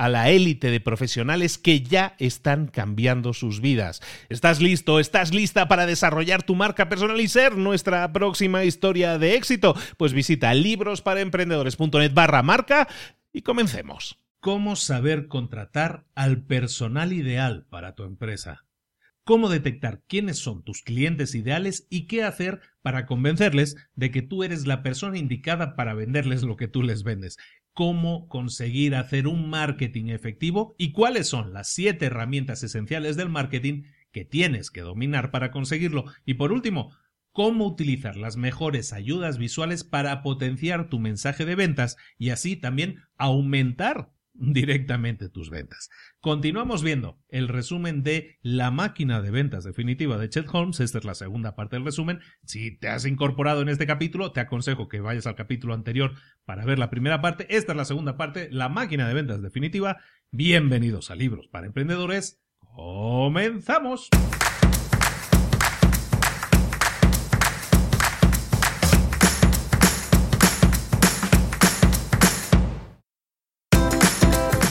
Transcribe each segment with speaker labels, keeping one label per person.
Speaker 1: a la élite de profesionales que ya están cambiando sus vidas. ¿Estás listo? ¿Estás lista para desarrollar tu marca personal y ser nuestra próxima historia de éxito? Pues visita librosparaemprendedores.net barra marca y comencemos. ¿Cómo saber contratar al personal ideal para tu empresa? cómo detectar quiénes son tus clientes ideales y qué hacer para convencerles de que tú eres la persona indicada para venderles lo que tú les vendes cómo conseguir hacer un marketing efectivo y cuáles son las siete herramientas esenciales del marketing que tienes que dominar para conseguirlo. Y por último, cómo utilizar las mejores ayudas visuales para potenciar tu mensaje de ventas y así también aumentar directamente tus ventas. Continuamos viendo el resumen de La máquina de ventas definitiva de Chet Holmes. Esta es la segunda parte del resumen. Si te has incorporado en este capítulo, te aconsejo que vayas al capítulo anterior para ver la primera parte. Esta es la segunda parte, La máquina de ventas definitiva. Bienvenidos a Libros para Emprendedores. Comenzamos.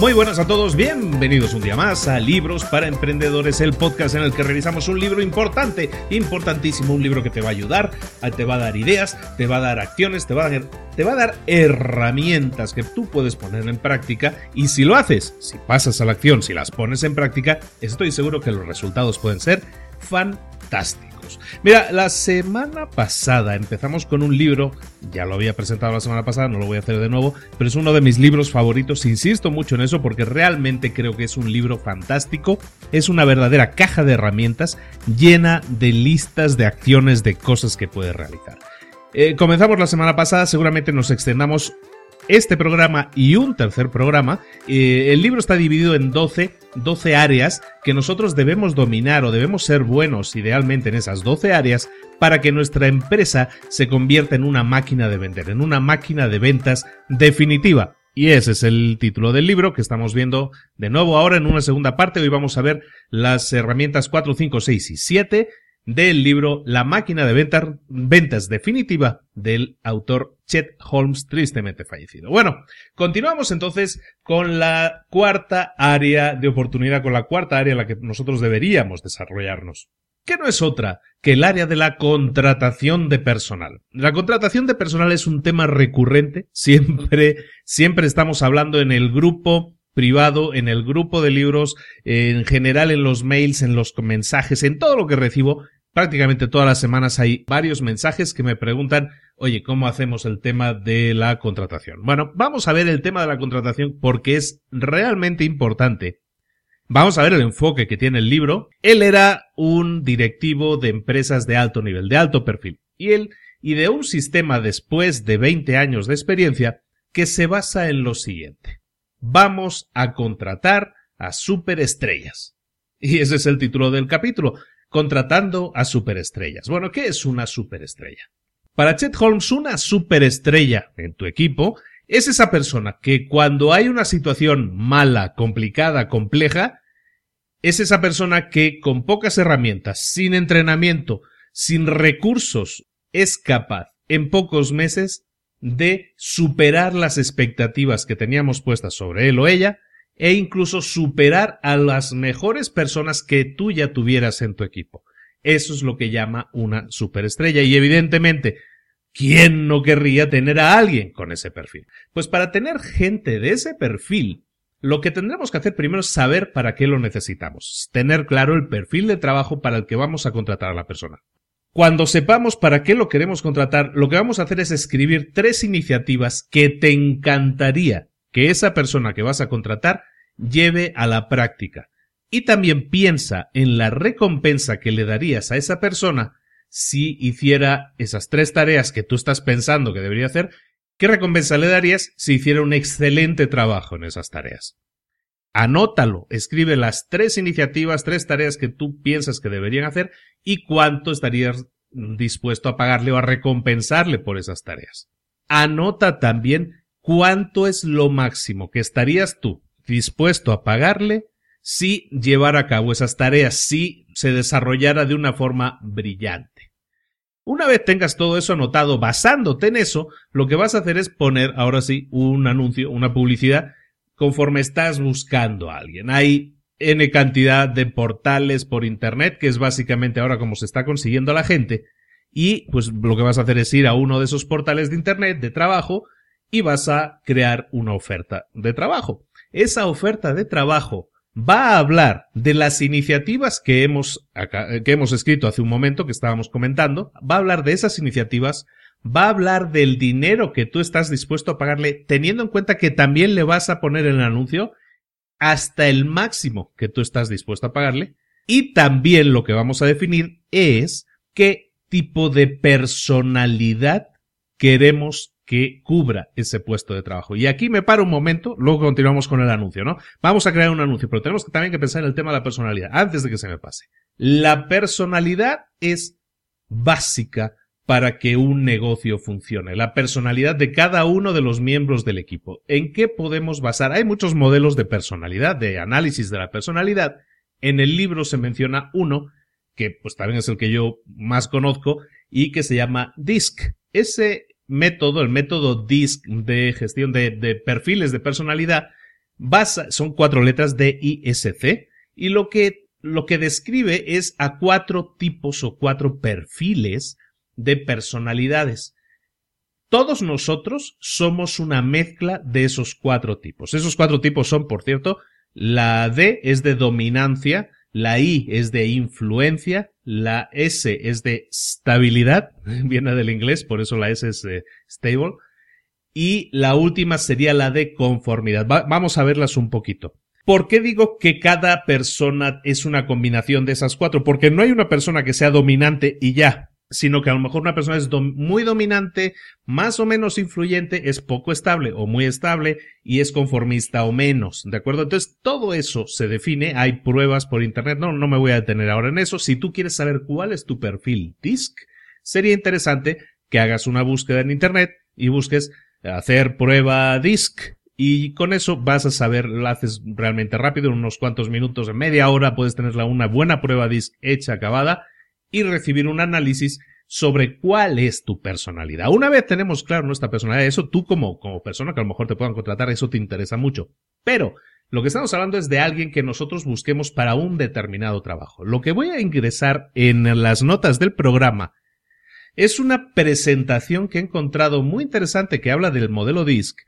Speaker 1: Muy buenas a todos, bienvenidos un día más a Libros para Emprendedores, el podcast en el que revisamos un libro importante, importantísimo, un libro que te va a ayudar, te va a dar ideas, te va a dar acciones, te va a dar, te va a dar herramientas que tú puedes poner en práctica y si lo haces, si pasas a la acción, si las pones en práctica, estoy seguro que los resultados pueden ser fantásticos. Mira, la semana pasada empezamos con un libro, ya lo había presentado la semana pasada, no lo voy a hacer de nuevo, pero es uno de mis libros favoritos, insisto mucho en eso porque realmente creo que es un libro fantástico, es una verdadera caja de herramientas llena de listas de acciones de cosas que puedes realizar. Eh, comenzamos la semana pasada, seguramente nos extendamos este programa y un tercer programa. Eh, el libro está dividido en 12, 12 áreas que nosotros debemos dominar o debemos ser buenos idealmente en esas 12 áreas para que nuestra empresa se convierta en una máquina de vender, en una máquina de ventas definitiva.
Speaker 2: Y ese es el título del libro que estamos viendo de nuevo ahora en una segunda parte. Hoy vamos a ver las herramientas 4, 5, 6 y 7 del libro La máquina de ventas definitiva del autor Chet Holmes, tristemente fallecido. Bueno, continuamos entonces con la cuarta área de oportunidad, con la cuarta área en la que nosotros deberíamos desarrollarnos que no es otra que el área de la contratación de personal. La contratación de personal es un tema recurrente, siempre, siempre estamos hablando en el grupo privado, en el grupo de libros, en general en los mails, en los mensajes, en todo lo que recibo. Prácticamente todas las semanas hay varios mensajes que me preguntan, oye, ¿cómo hacemos el tema de la contratación? Bueno, vamos a ver el tema de la contratación porque es realmente importante Vamos a ver el enfoque que tiene el libro. Él era un directivo de empresas de alto nivel, de alto perfil. Y él ideó un sistema después de 20 años de experiencia que se basa en lo siguiente. Vamos a contratar a superestrellas. Y ese es el título del capítulo, contratando a superestrellas. Bueno, ¿qué es una superestrella? Para Chet Holmes, una superestrella en tu equipo es esa persona que cuando hay una situación mala, complicada, compleja, es esa persona que con pocas herramientas, sin entrenamiento, sin recursos, es capaz en pocos meses de superar las expectativas que teníamos puestas sobre él o ella e incluso superar a las mejores personas que tú ya tuvieras en tu equipo. Eso es lo que llama una superestrella y evidentemente ¿Quién no querría tener a alguien con ese perfil? Pues para tener gente de ese perfil, lo que tendremos que hacer primero es saber para qué lo necesitamos, tener claro el perfil de trabajo para el que vamos a contratar a la persona. Cuando sepamos para qué lo queremos contratar, lo que vamos a hacer es escribir tres iniciativas que te encantaría que esa persona que vas a contratar lleve a la práctica. Y también piensa en la recompensa que le darías a esa persona si hiciera esas tres tareas que tú estás pensando que debería hacer, ¿qué recompensa le darías si hiciera un excelente trabajo en esas tareas? Anótalo, escribe las tres iniciativas, tres tareas que tú piensas que deberían hacer y cuánto estarías dispuesto a pagarle o a recompensarle por esas tareas. Anota también cuánto es lo máximo que estarías tú dispuesto a pagarle si llevara a cabo esas tareas, si se desarrollara de una forma brillante. Una vez tengas todo eso anotado basándote en eso, lo que vas a hacer es poner ahora sí un anuncio, una publicidad, conforme estás buscando a alguien. Hay N cantidad de portales por internet, que es básicamente ahora como se está consiguiendo la gente, y pues lo que vas a hacer es ir a uno de esos portales de internet de trabajo y vas a crear una oferta de trabajo. Esa oferta de trabajo va a hablar de las iniciativas que hemos, que hemos escrito hace un momento, que estábamos comentando, va a hablar de esas iniciativas, va a hablar del dinero que tú estás dispuesto a pagarle, teniendo en cuenta que también le vas a poner en el anuncio hasta el máximo que tú estás dispuesto a pagarle, y también lo que vamos a definir es qué tipo de personalidad queremos que cubra ese puesto de trabajo. Y aquí me paro un momento, luego continuamos con el anuncio, ¿no? Vamos a crear un anuncio, pero tenemos que también que pensar en el tema de la personalidad, antes de que se me pase. La personalidad es básica para que un negocio funcione. La personalidad de cada uno de los miembros del equipo. ¿En qué podemos basar? Hay muchos modelos de personalidad, de análisis de la personalidad. En el libro se menciona uno, que pues también es el que yo más conozco, y que se llama DISC. Ese método, el método DISC de gestión de, perfiles de personalidad, basa, son cuatro letras de ISC, y lo que, lo que describe es a cuatro tipos o cuatro perfiles de personalidades. Todos nosotros somos una mezcla de esos cuatro tipos. Esos cuatro tipos son, por cierto, la D es de dominancia, la I es de influencia, la S es de estabilidad, viene del inglés, por eso la S es eh, stable, y la última sería la de conformidad. vamos a verlas un poquito. ¿Por qué digo que cada persona es una combinación de esas cuatro? Porque no hay una persona que sea dominante y ya sino que a lo mejor una persona es muy dominante, más o menos influyente, es poco estable o muy estable y es conformista o menos, ¿de acuerdo? Entonces todo eso se define, hay pruebas por internet, no, no me voy a detener ahora en eso. Si tú quieres saber cuál es tu perfil DISC, sería interesante que hagas una búsqueda en internet y busques hacer prueba DISC y con eso vas a saber, lo haces realmente rápido, en unos cuantos minutos, en media hora puedes tener una buena prueba DISC hecha, acabada y recibir un análisis sobre cuál es tu personalidad. Una vez tenemos claro nuestra personalidad, eso tú como, como persona que a lo mejor te puedan contratar, eso te interesa mucho. Pero lo que estamos hablando es de alguien que nosotros busquemos para un determinado trabajo. Lo que voy a ingresar en las notas del programa es una presentación que he encontrado muy interesante que habla del modelo DISC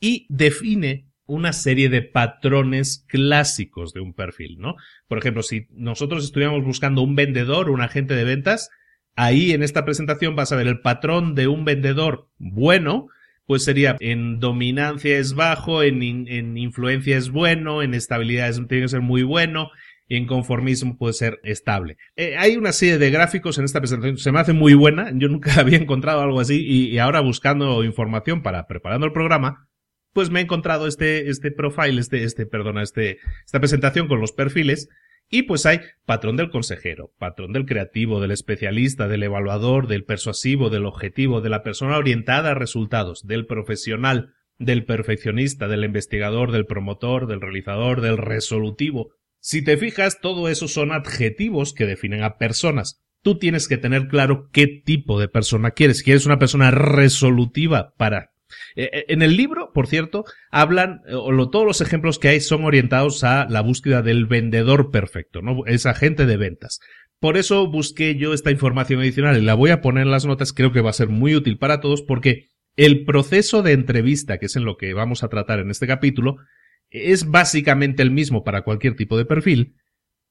Speaker 2: y define una serie de patrones clásicos de un perfil, ¿no? Por ejemplo, si nosotros estuviéramos buscando un vendedor, un agente de ventas, ahí en esta presentación vas a ver el patrón de un vendedor bueno, pues sería en dominancia es bajo, en, en influencia es bueno, en estabilidad tiene que ser muy bueno, y en conformismo puede ser estable. Eh, hay una serie de gráficos en esta presentación, se me hace muy buena, yo nunca había encontrado algo así y, ahora buscando información para preparando el programa, pues me he encontrado este, este profile, este, este, perdona, este, esta presentación con los perfiles y pues hay patrón del consejero, patrón del creativo, del especialista, del evaluador, del persuasivo, del objetivo, de la persona orientada a resultados, del profesional, del perfeccionista, del investigador, del promotor, del realizador, del resolutivo. Si te fijas, todo eso son adjetivos que definen a personas. Tú tienes que tener claro qué tipo de persona quieres. ¿Quieres una persona resolutiva para eh, eh, en el libro, por cierto, hablan, eh, o todos los ejemplos que hay son orientados a la búsqueda del vendedor perfecto, ¿no? Es agente de ventas. Por eso busqué yo esta información adicional y la voy a poner en las notas, creo que va a ser muy útil para todos porque el proceso de entrevista, que es en lo que vamos a tratar en este capítulo, es básicamente el mismo para cualquier tipo de perfil,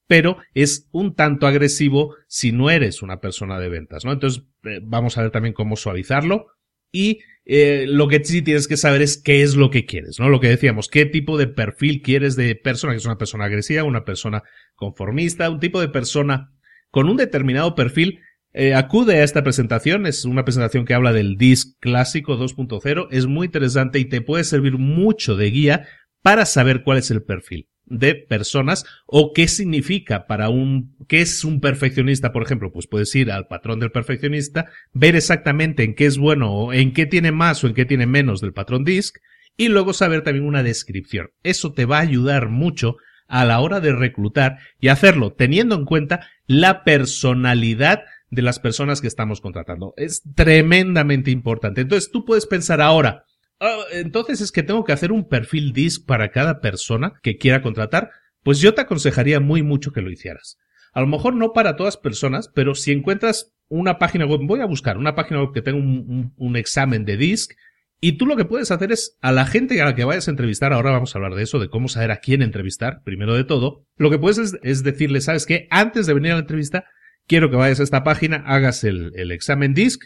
Speaker 2: pero es un tanto agresivo si no eres una persona de ventas, ¿no? Entonces, vamos a ver también cómo suavizarlo y eh, lo que sí tienes que saber es qué es lo que quieres, ¿no? Lo que decíamos, qué tipo de perfil quieres de persona, que es una persona agresiva, una persona conformista, un tipo de persona con un determinado perfil. Eh, acude a esta presentación, es una presentación que habla del DISC clásico 2.0, es muy interesante y te puede servir mucho de guía para saber cuál es el perfil de personas o qué significa para un, qué es un perfeccionista, por ejemplo, pues puedes ir al patrón del perfeccionista, ver exactamente en qué es bueno o en qué tiene más o en qué tiene menos del patrón DISC y luego saber también una descripción. Eso te va a ayudar mucho a la hora de reclutar y hacerlo teniendo en cuenta la personalidad de las personas que estamos contratando. Es tremendamente importante. Entonces tú puedes pensar ahora, Ah, entonces es que tengo que hacer un perfil DISC para cada persona que quiera contratar. Pues yo te aconsejaría muy mucho que lo hicieras. A lo mejor no para todas personas, pero si encuentras una página web, voy a buscar una página web que tenga un, examen de DISC, y tú lo que puedes hacer es a la gente a la que vayas a entrevistar, ahora vamos a hablar de eso, de cómo saber a quién entrevistar, primero de todo, lo que puedes es, decirle, ¿sabes qué? Antes de venir a la entrevista, quiero que vayas a esta página, hagas el, el examen DISC,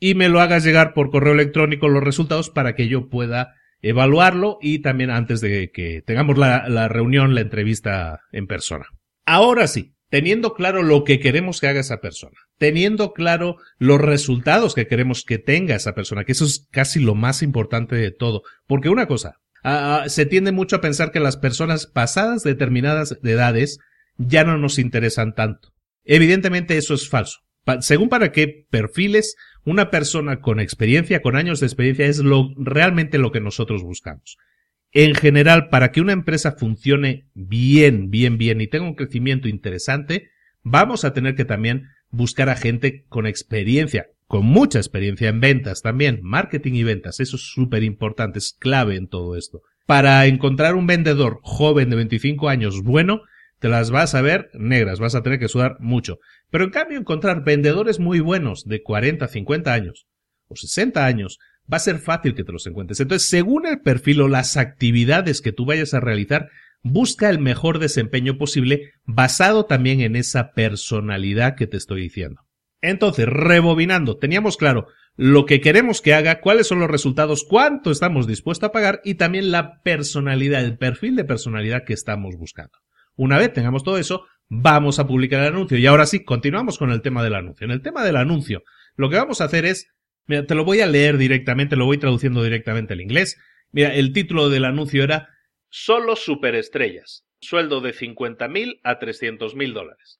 Speaker 2: y me lo hagas llegar por correo electrónico los resultados para que yo pueda evaluarlo y también antes de que tengamos la, reunión, la entrevista en persona. Ahora sí, teniendo claro lo que queremos que haga esa persona, teniendo claro los resultados que queremos que tenga esa persona, que eso es casi lo más importante de todo, porque una cosa, se tiende mucho a pensar que las personas pasadas determinadas edades ya no nos interesan tanto. Evidentemente eso es falso. Según para qué perfiles una persona con experiencia, con años de experiencia, es lo, realmente lo que nosotros buscamos. En general, para que una empresa funcione bien, bien, bien y tenga un crecimiento interesante, vamos a tener que también buscar a gente con experiencia, con mucha experiencia en ventas también, marketing y ventas. Eso es súper importante, es clave en todo esto. Para encontrar un vendedor joven de 25 años bueno, te las vas a ver negras, vas a tener que sudar mucho. Pero en cambio encontrar vendedores muy buenos de 40, 50 años o 60 años va a ser fácil que te los encuentres. Entonces, según el perfil o las actividades que tú vayas a realizar, busca el mejor desempeño posible basado también en esa personalidad que te estoy diciendo. Entonces, rebobinando, teníamos claro lo que queremos que haga, cuáles son los resultados, cuánto estamos dispuestos a pagar y también la personalidad, el perfil de personalidad que estamos buscando. Una vez tengamos todo eso, vamos a publicar el anuncio. Y ahora sí, continuamos con el tema del anuncio. En el tema del anuncio, lo que vamos a hacer es, mira, te lo voy a leer directamente, lo voy traduciendo directamente al inglés. Mira, el título del anuncio era Solo superestrellas. Sueldo de 50.000 a 300.000 dólares.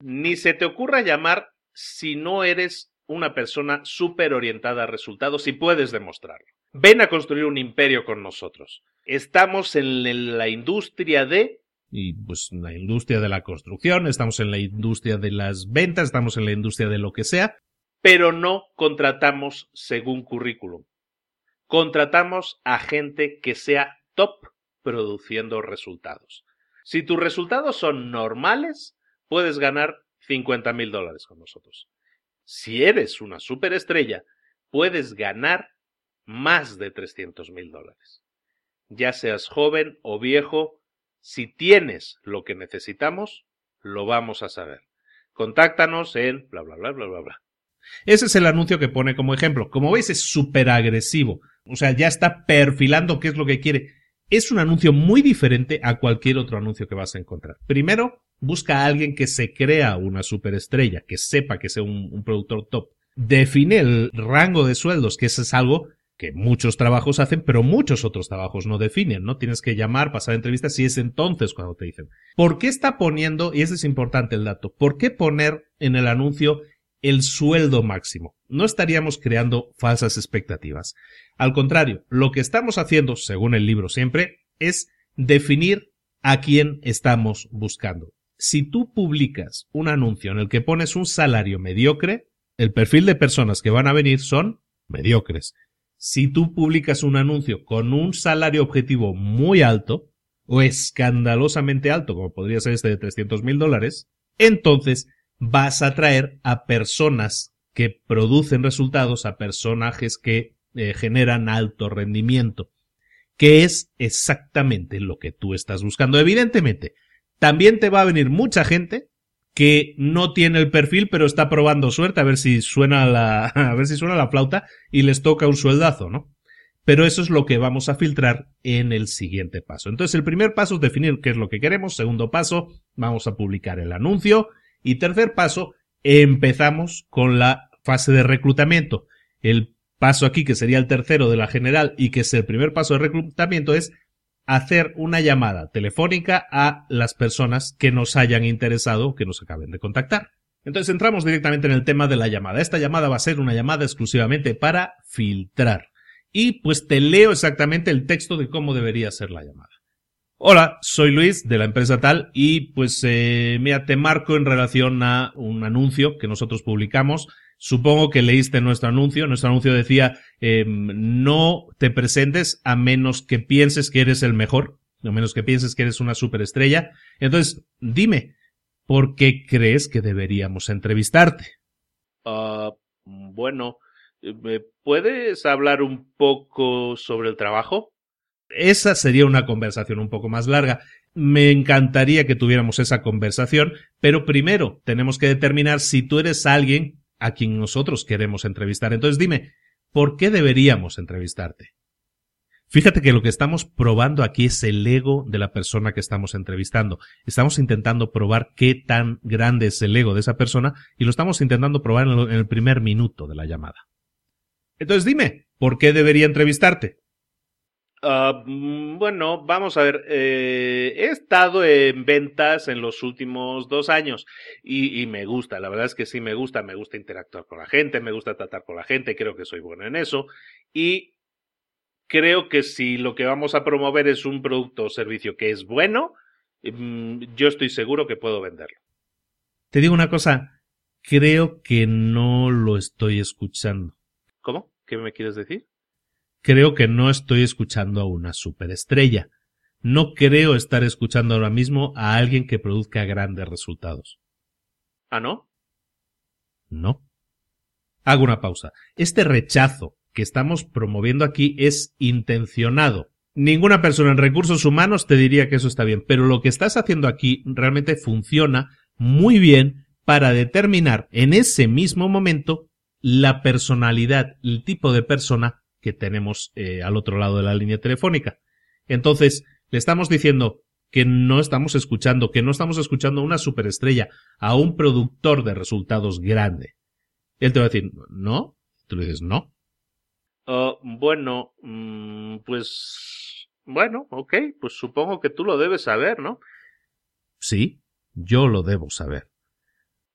Speaker 2: Ni se te ocurra llamar si no eres una persona súper orientada a resultados y puedes demostrarlo. ven a construir un imperio con nosotros. Estamos en la industria de y pues la industria de la construcción, estamos en la industria de las ventas, estamos en la industria de lo que sea, pero no contratamos según currículum. Contratamos a gente que sea top produciendo resultados. Si tus resultados son normales, puedes ganar 50 mil dólares con nosotros. Si eres una superestrella, puedes ganar más de 300 mil dólares. Ya seas joven o viejo, si tienes lo que necesitamos, lo vamos a saber. Contáctanos en bla bla bla bla bla bla. Ese es el anuncio que pone como ejemplo. Como veis, es súper agresivo. O sea, ya está perfilando qué es lo que quiere. Es un anuncio muy diferente a cualquier otro anuncio que vas a encontrar. Primero, busca a alguien que se crea una superestrella, que sepa que sea un, productor top. Define el rango de sueldos, que eso es algo que muchos trabajos hacen, pero muchos otros trabajos no definen, ¿no? Tienes que llamar, pasar entrevistas y es entonces cuando te dicen. ¿Por qué está poniendo, y ese es importante el dato, por qué poner en el anuncio el sueldo máximo? No estaríamos creando falsas expectativas. Al contrario, lo que estamos haciendo, según el libro siempre, es definir a quién estamos buscando. Si tú publicas un anuncio en el que pones un salario mediocre, el perfil de personas que van a venir son mediocres si tú publicas un anuncio con un salario objetivo muy alto, o escandalosamente alto, como podría ser este de 300 mil dólares, entonces vas a atraer a personas que producen resultados, a personajes que eh, generan alto rendimiento, que es exactamente lo que tú estás buscando. Evidentemente, también te va a venir mucha gente que no tiene el perfil, pero está probando suerte a ver si suena la, a ver si suena la flauta y les toca un sueldazo, ¿no? Pero eso es lo que vamos a filtrar en el siguiente paso. Entonces, el primer paso es definir qué es lo que queremos. Segundo paso, vamos a publicar el anuncio. Y tercer paso, empezamos con la fase de reclutamiento. El paso aquí, que sería el tercero de la general y que es el primer paso de reclutamiento, es hacer una llamada telefónica a las personas que nos hayan interesado que nos acaben de contactar. Entonces entramos directamente en el tema de la llamada. Esta llamada va a ser una llamada exclusivamente para filtrar. Y pues te leo exactamente el texto de cómo debería ser la llamada. Hola, soy Luis de la empresa tal y pues eh, mira, te marco en relación a un anuncio que nosotros publicamos Supongo que leíste nuestro anuncio. Nuestro anuncio decía, em, no te presentes a menos que pienses que eres el mejor, a menos que pienses que eres una superestrella. Entonces, dime, ¿por qué crees que deberíamos entrevistarte? Ah, bueno, ¿me puedes hablar un poco sobre el trabajo? Esa sería una conversación un poco más larga. Me encantaría que tuviéramos esa conversación, pero primero tenemos que determinar si tú eres alguien a quien nosotros queremos entrevistar. Entonces dime, ¿por qué deberíamos entrevistarte? Fíjate que lo que estamos probando aquí es el ego de la persona que estamos entrevistando. Estamos intentando probar qué tan grande es el ego de esa persona y lo estamos intentando probar en el primer minuto de la llamada. Entonces dime, ¿por qué debería entrevistarte? Ah, mm, bueno, vamos a ver. Eh, he estado en ventas en los últimos dos años y, y, me gusta, la verdad es que sí me gusta, me gusta interactuar con la gente, me gusta tratar con la gente, creo que soy bueno en eso y creo que si lo que vamos a promover es un producto o servicio que es bueno, mm, yo estoy seguro que puedo venderlo. Te digo una cosa, creo que no lo estoy escuchando. ¿Cómo? ¿Qué me quieres decir? Creo que no estoy escuchando a una superestrella. No creo estar escuchando ahora mismo a alguien que produzca grandes resultados. ¿Ah, no? No. Hago una pausa. Este rechazo que estamos promoviendo aquí es intencionado. Ninguna persona en recursos humanos te diría que eso está bien, pero lo que estás haciendo aquí realmente funciona muy bien para determinar en ese mismo momento la personalidad, el tipo de persona que tenemos eh, al otro lado de la línea telefónica. Entonces, le estamos diciendo que no estamos escuchando, que no estamos escuchando a una superestrella, a un productor de resultados grande. Él te va a decir, ¿no? Tú le dices, no. Ah, bueno, mm, pues, bueno, ok, pues supongo que tú lo debes saber, ¿no? Sí, yo lo debo saber.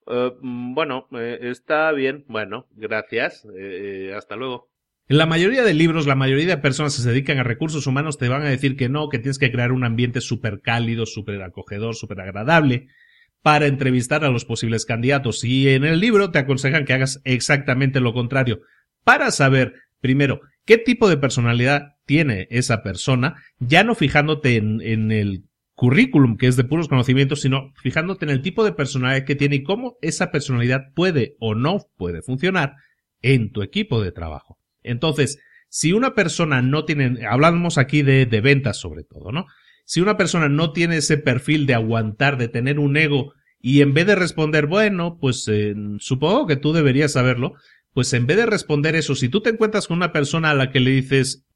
Speaker 2: Ah, mm, bueno, eh, está bien. Bueno, gracias. Eh, hasta luego. En la mayoría de libros, la mayoría de personas que se dedican a recursos humanos te van a decir que no, que tienes que crear un ambiente súper cálido, súper acogedor, súper agradable para entrevistar a los posibles candidatos. Y en el libro te aconsejan que hagas exactamente lo contrario, para saber, primero, qué tipo de personalidad tiene esa persona, ya no fijándote en, el currículum, que es de puros conocimientos, sino fijándote en el tipo de personalidad que tiene y cómo esa personalidad puede o no puede funcionar en tu equipo de trabajo. Entonces, si una persona no tiene, hablamos aquí de, ventas sobre todo, ¿no? Si una persona no tiene ese perfil de aguantar, de tener un ego, y en vez de responder, bueno, pues eh, supongo que tú deberías saberlo, pues en vez de responder eso, si tú te encuentras con una persona a la que le dices,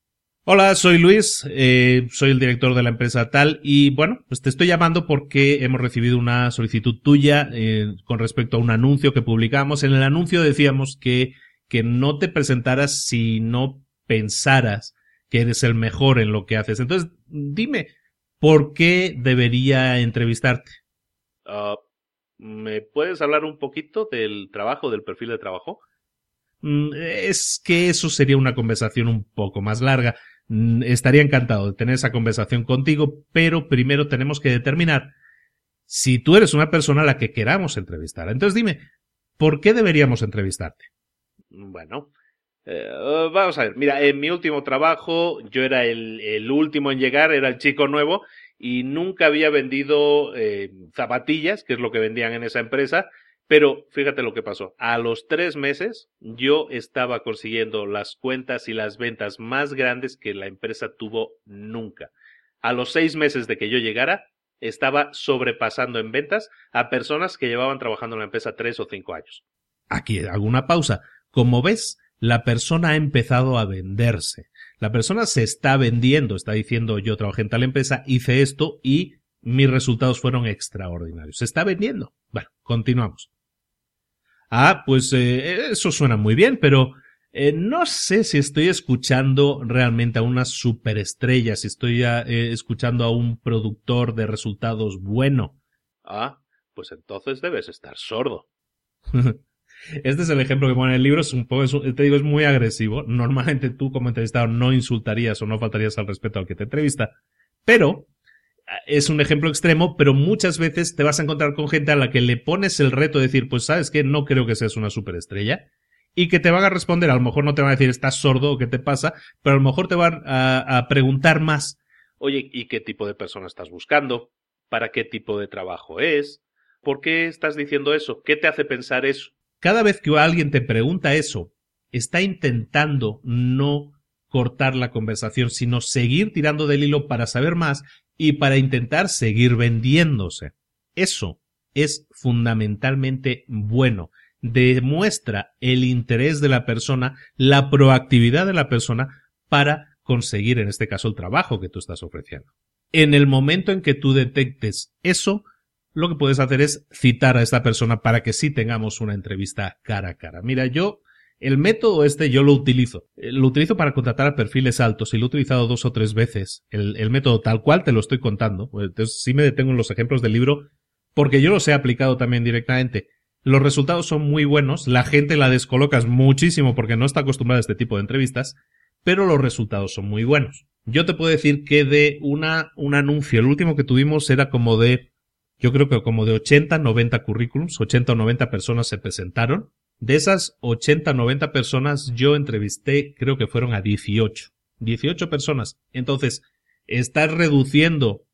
Speaker 2: Hola, soy Luis, eh, soy el director de la empresa tal y bueno, pues te estoy llamando porque hemos recibido una solicitud tuya eh, con respecto a un anuncio que publicamos. En el anuncio decíamos que que no te presentaras si no pensaras que eres el mejor en lo que haces. Entonces, dime, ¿por qué debería entrevistarte?
Speaker 3: Uh, ¿Me puedes hablar un poquito del trabajo, del perfil de trabajo?
Speaker 2: Mm, es que eso sería una conversación un poco más larga. Mm, estaría encantado de tener esa conversación contigo, pero primero tenemos que determinar si tú eres una persona a la que queramos entrevistar. Entonces dime, ¿por qué deberíamos entrevistarte?
Speaker 3: Bueno, eh, vamos a ver. Mira, en mi último trabajo yo era el, último en llegar, era el chico nuevo y nunca había vendido eh, zapatillas, que es lo que vendían en esa empresa. Pero fíjate lo que pasó. A los tres meses yo estaba consiguiendo las cuentas y las ventas más grandes que la empresa tuvo nunca. A los seis meses de que yo llegara, estaba sobrepasando en ventas a personas que llevaban trabajando en la empresa tres o cinco años.
Speaker 2: Aquí hago una pausa. Como ves, la persona ha empezado a venderse. La persona se está vendiendo, está diciendo yo trabajé en tal empresa, hice esto y mis resultados fueron extraordinarios. Se está vendiendo. Bueno, continuamos. Ah, pues eh, eso suena muy bien, pero eh, no sé si estoy escuchando realmente a una superestrella, si estoy eh, escuchando a un productor de resultados bueno.
Speaker 3: Ah, pues entonces debes estar sordo.
Speaker 2: Este es el ejemplo que pone en el libro, es un poco, te digo, es muy agresivo. Normalmente tú como entrevistado no insultarías o no faltarías al respeto al que te entrevista, pero ah, es un ejemplo extremo, pero muchas veces te vas a encontrar con gente a la que le pones el reto de decir, pues sabes que no creo que seas una superestrella, y que te van a responder, a lo mejor no te van a decir estás sordo o qué te pasa, pero a lo mejor te van a preguntar más.
Speaker 3: Oye, ¿y qué tipo de persona estás buscando? ¿Para qué tipo de trabajo es? ¿Por qué estás diciendo eso? ¿Qué te hace pensar eso?
Speaker 2: Cada vez que alguien te pregunta eso, está intentando no cortar la conversación, sino seguir tirando del hilo para saber más y para intentar seguir vendiéndose. Eso es fundamentalmente bueno. Demuestra el interés de la persona, la proactividad de la persona para conseguir, en este caso, el trabajo que tú estás ofreciendo. En el momento en que tú detectes eso, lo que puedes hacer es citar a esta persona para que sí tengamos una entrevista cara a cara. Mira, yo el método este yo lo utilizo. Eh, lo utilizo para contratar a perfiles altos y lo he utilizado dos o tres veces. El, el método tal cual te lo estoy contando. Entonces sí me detengo en los ejemplos del libro porque yo los he aplicado también directamente. Los resultados son muy buenos, la gente la descolocas muchísimo porque no está acostumbrada a este tipo de entrevistas, pero los resultados son muy buenos. Yo te puedo decir que de una, un anuncio, el último que tuvimos era como de yo creo que como de 80, 90 currículums, 80 o 90 personas se presentaron. De esas 80, 90 personas yo entrevisté, creo que fueron a 18. 18 personas. Entonces, estás reduciendo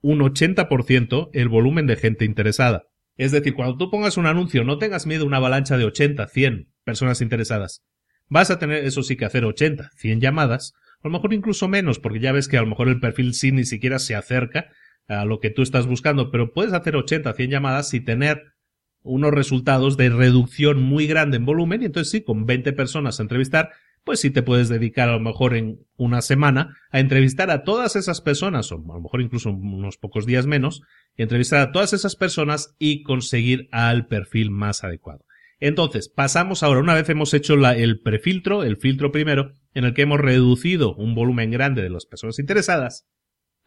Speaker 2: un 80% el volumen de gente interesada. Es decir, cuando tú pongas un anuncio, no tengas miedo a una avalancha de 80, 100 personas interesadas. Vas a tener, eso sí, que hacer 80, 100 llamadas, a lo mejor incluso menos, porque ya ves que a lo mejor el perfil sí ni siquiera se acerca a lo que tú estás buscando, pero puedes hacer 80, 100 llamadas y tener unos resultados de reducción muy grande en volumen y entonces sí, con 20 personas a entrevistar, pues sí te puedes dedicar a lo mejor en una semana a entrevistar a todas esas personas, o a lo mejor incluso unos pocos días menos, entrevistar a todas esas personas y conseguir al perfil más adecuado. Entonces, pasamos ahora, una vez hemos hecho el prefiltro, el filtro primero, en el que hemos reducido un volumen grande de las personas interesadas,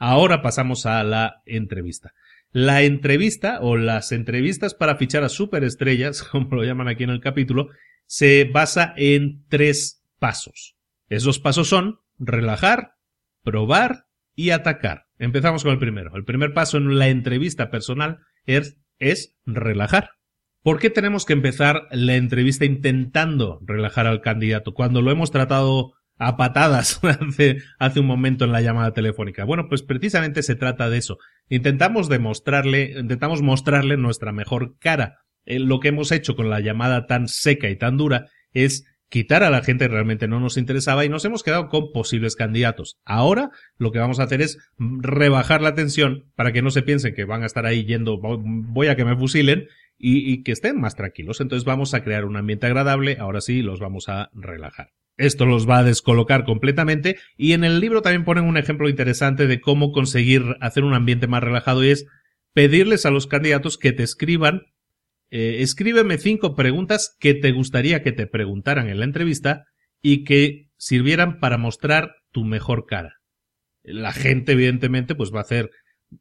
Speaker 2: Ahora pasamos a la entrevista. La entrevista o las entrevistas para fichar a superestrellas, como lo llaman aquí en el capítulo, se basa en tres pasos. Esos pasos son relajar, probar y atacar. Empezamos con el primero. El primer paso en la entrevista personal es, es relajar. ¿Por qué tenemos que empezar la entrevista intentando relajar al candidato cuando lo hemos tratado a patadas hace, hace un momento en la llamada telefónica? Bueno, pues precisamente se trata de eso. Intentamos demostrarle, intentamos mostrarle nuestra mejor cara. Eh, lo que hemos hecho con la llamada tan seca y tan dura es quitar a la gente que realmente no nos interesaba y nos hemos quedado con posibles candidatos. Ahora lo que vamos a hacer es rebajar la tensión para que no se piensen que van a estar ahí yendo, voy a que me fusilen y, y que estén más tranquilos. Entonces vamos a crear un ambiente agradable, ahora sí los vamos a relajar. Esto los va a descolocar completamente y en el libro también ponen un ejemplo interesante de cómo conseguir hacer un ambiente más relajado y es pedirles a los candidatos que te escriban eh, escríbeme cinco preguntas que te gustaría que te preguntaran en la entrevista y que sirvieran para mostrar tu mejor cara. La gente, evidentemente, pues va a hacer,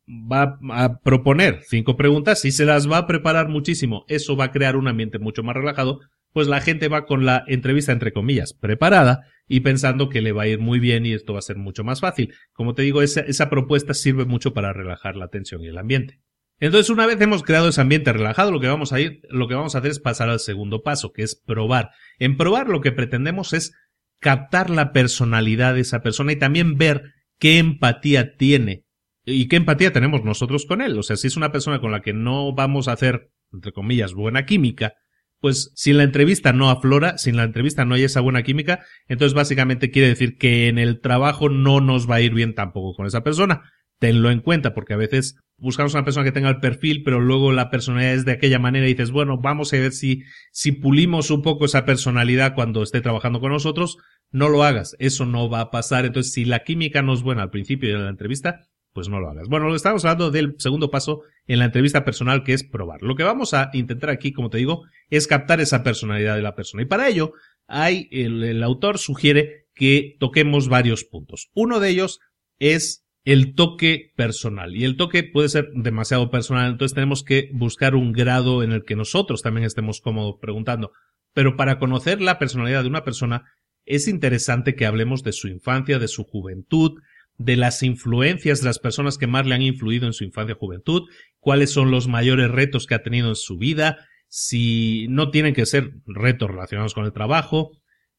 Speaker 2: va a proponer cinco preguntas y se las va a preparar muchísimo. Eso va a crear un ambiente mucho más relajado, pues la gente va con la entrevista, entre comillas, preparada y pensando que le va a ir muy bien y esto va a ser mucho más fácil. Como te digo, esa, propuesta sirve mucho para relajar la tensión y el ambiente. Entonces, una vez hemos creado ese ambiente relajado, lo que vamos a ir, lo que vamos a hacer es pasar al segundo paso, que es probar. En probar lo que pretendemos es captar la personalidad de esa persona y también ver qué empatía tiene y qué empatía tenemos nosotros con él. O sea, si es una persona con la que no vamos a hacer, entre comillas, buena química, pues si la entrevista no aflora, si en la entrevista no hay esa buena química, entonces básicamente quiere decir que en el trabajo no nos va a ir bien tampoco con esa persona tenlo en cuenta, porque a veces buscamos una persona que tenga el perfil, pero luego la personalidad es de aquella manera y dices, bueno, vamos a ver si, si pulimos un poco esa personalidad cuando esté trabajando con nosotros, no lo hagas, eso no va a pasar. Entonces, si la química no es buena al principio de la entrevista, pues no lo hagas. Bueno, lo estamos hablando del segundo paso en la entrevista personal, que es probar. Lo que vamos a intentar aquí, como te digo, es captar esa personalidad de la persona. Y para ello, hay, el, el autor sugiere que toquemos varios puntos. Uno de ellos es el toque personal. Y el toque puede ser demasiado personal, entonces tenemos que buscar un grado en el que nosotros también estemos cómodos preguntando. Pero para conocer la personalidad de una persona, es interesante que hablemos de su infancia, de su juventud, de las influencias de las personas que más le han influido en su infancia y juventud, cuáles son los mayores retos que ha tenido en su vida, si no tienen que ser retos relacionados con el trabajo,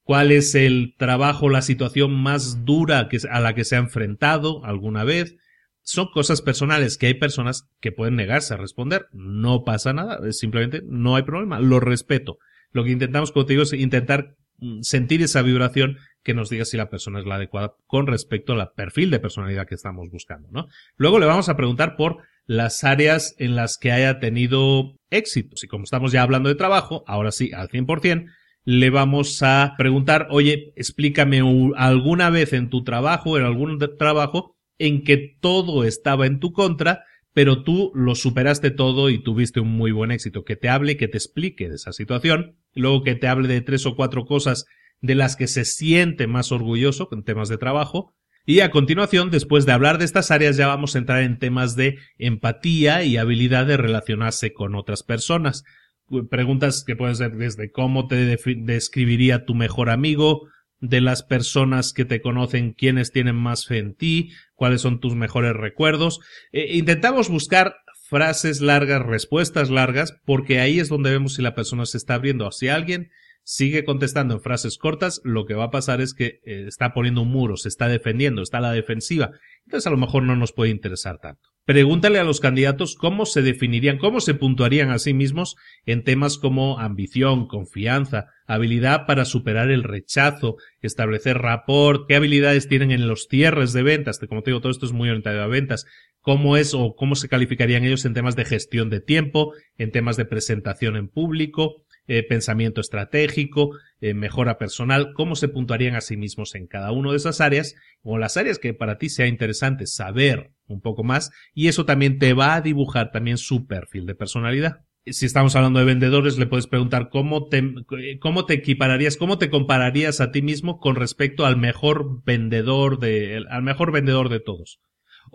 Speaker 2: cuál es el trabajo, la situación más dura que, a la que se ha enfrentado alguna vez. Son cosas personales que hay personas que pueden negarse a responder. No pasa nada, simplemente no hay problema, lo respeto. Lo que intentamos contigo es intentar mm, sentir esa vibración que nos diga si la persona es la adecuada con respecto al perfil de personalidad que estamos buscando, ¿no? Luego le vamos a preguntar por las áreas en las que haya tenido éxito. Y como estamos ya hablando de trabajo, ahora sí, al 100%, le vamos a preguntar, oye, explícame alguna vez en tu trabajo, en algún trabajo, en que todo estaba en tu contra, pero tú lo superaste todo y tuviste un muy buen éxito. Que te hable, que te explique de esa situación, luego que te hable de tres o cuatro cosas de las que se siente más orgulloso en temas de trabajo, y a continuación, después de hablar de estas áreas, ya vamos a entrar en temas de empatía y habilidad de relacionarse con otras personas preguntas que pueden ser desde cómo te describiría tu mejor amigo, de las personas que te conocen, quiénes tienen más fe en ti, cuáles son tus mejores recuerdos. Eh, intentamos buscar frases largas, respuestas largas, porque ahí es donde vemos si la persona se está abriendo hacia alguien sigue contestando en frases cortas, lo que va a pasar es que eh, está poniendo un muro, se está defendiendo, está a la defensiva. Entonces a lo mejor no nos puede interesar tanto. Pregúntale a los candidatos cómo se definirían, cómo se puntuarían a sí mismos en temas como ambición, confianza, habilidad para superar el rechazo, establecer rapport, qué habilidades tienen en los cierres de ventas, como te digo, todo esto es muy orientado a ventas, cómo es o cómo se calificarían ellos en temas de gestión de tiempo, en temas de presentación en público, eh, pensamiento estratégico, eh, mejora personal, cómo se puntuarían a sí mismos en cada una de esas áreas o las áreas que para ti sea interesante saber un poco más y eso también te va a dibujar también su perfil de personalidad. Si estamos hablando de vendedores, le puedes preguntar cómo te, cómo te equipararías, cómo te compararías a ti mismo con respecto al mejor vendedor de, al mejor vendedor de todos.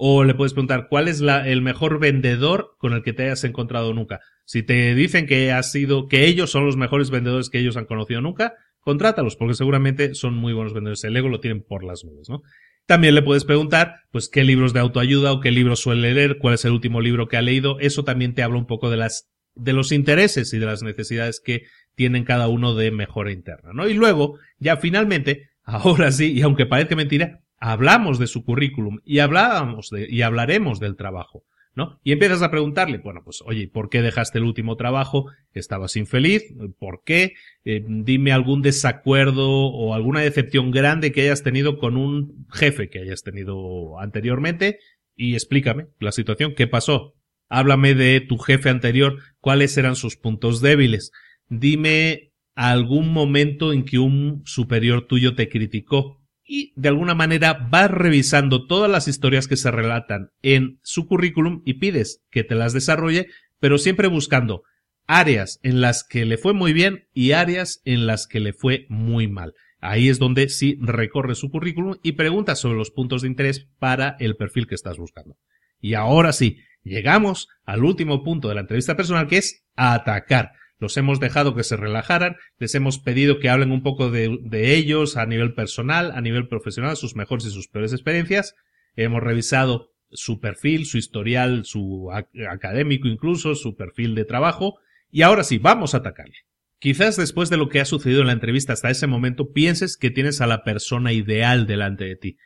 Speaker 2: O le puedes preguntar cuál es la, el mejor vendedor con el que te hayas encontrado nunca. Si te dicen que has sido, que ellos son los mejores vendedores que ellos han conocido nunca, contrátalos, porque seguramente son muy buenos vendedores. El ego lo tienen por las nubes, ¿no? También le puedes preguntar, pues, qué libros de autoayuda o qué libros suele leer, cuál es el último libro que ha leído. Eso también te habla un poco de las, de los intereses y de las necesidades que tienen cada uno de mejora interna, ¿no? Y luego, ya finalmente, ahora sí, y aunque parezca mentira, hablamos de su currículum y hablábamos de, y hablaremos del trabajo. ¿no? Y empiezas a preguntarle, bueno, pues, oye, ¿por qué dejaste el último trabajo? ¿Estabas infeliz? ¿Por qué? Eh, dime algún desacuerdo o alguna decepción grande que hayas tenido con un jefe que hayas tenido anteriormente y explícame la situación, ¿qué pasó? Háblame de tu jefe anterior, cuáles eran sus puntos débiles. Dime algún momento en que un superior tuyo te criticó y de alguna manera vas revisando todas las historias que se relatan en su currículum y pides que te las desarrolle, pero siempre buscando áreas en las que le fue muy bien y áreas en las que le fue muy mal. Ahí es donde sí recorre su currículum y preguntas sobre los puntos de interés para el perfil que estás buscando. Y ahora sí, llegamos al último punto de la entrevista personal que es atacar. Los hemos dejado que se relajaran, les hemos pedido que hablen un poco de, ellos a nivel personal, a nivel profesional, sus mejores y sus peores experiencias. Hemos revisado su perfil, su historial, su académico incluso, su perfil de trabajo. Y ahora sí, vamos a atacarle. Quizás después de lo que ha sucedido en la entrevista hasta ese momento pienses que tienes a la persona ideal delante de ti.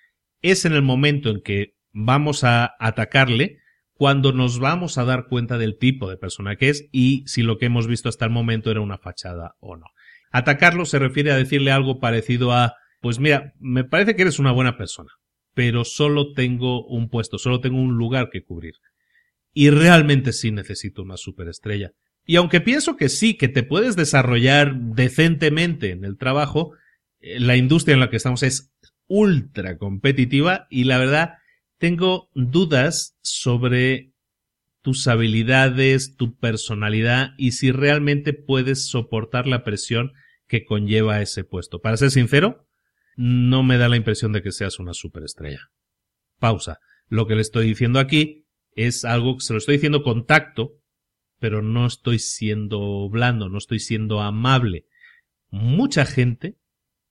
Speaker 2: Es en el momento en que vamos a atacarle cuando nos vamos a dar cuenta del tipo de persona que es y si lo que hemos visto hasta el momento era una fachada o no. Atacarlo se refiere a decirle algo parecido a, pues mira, me parece que eres una buena persona, pero solo tengo un puesto, solo tengo un lugar que cubrir. Y realmente sí necesito una superestrella. Y aunque pienso que sí, que te puedes desarrollar decentemente en el trabajo, eh, la industria en la que estamos es ultra competitiva y la verdad tengo dudas sobre tus habilidades, tu personalidad y si realmente puedes soportar la presión que conlleva ese puesto. Para ser sincero, no me da la impresión de que seas una superestrella. Pausa. Lo que le estoy diciendo aquí es algo que se lo estoy diciendo con tacto, pero no estoy siendo blando, no estoy siendo amable. Mucha gente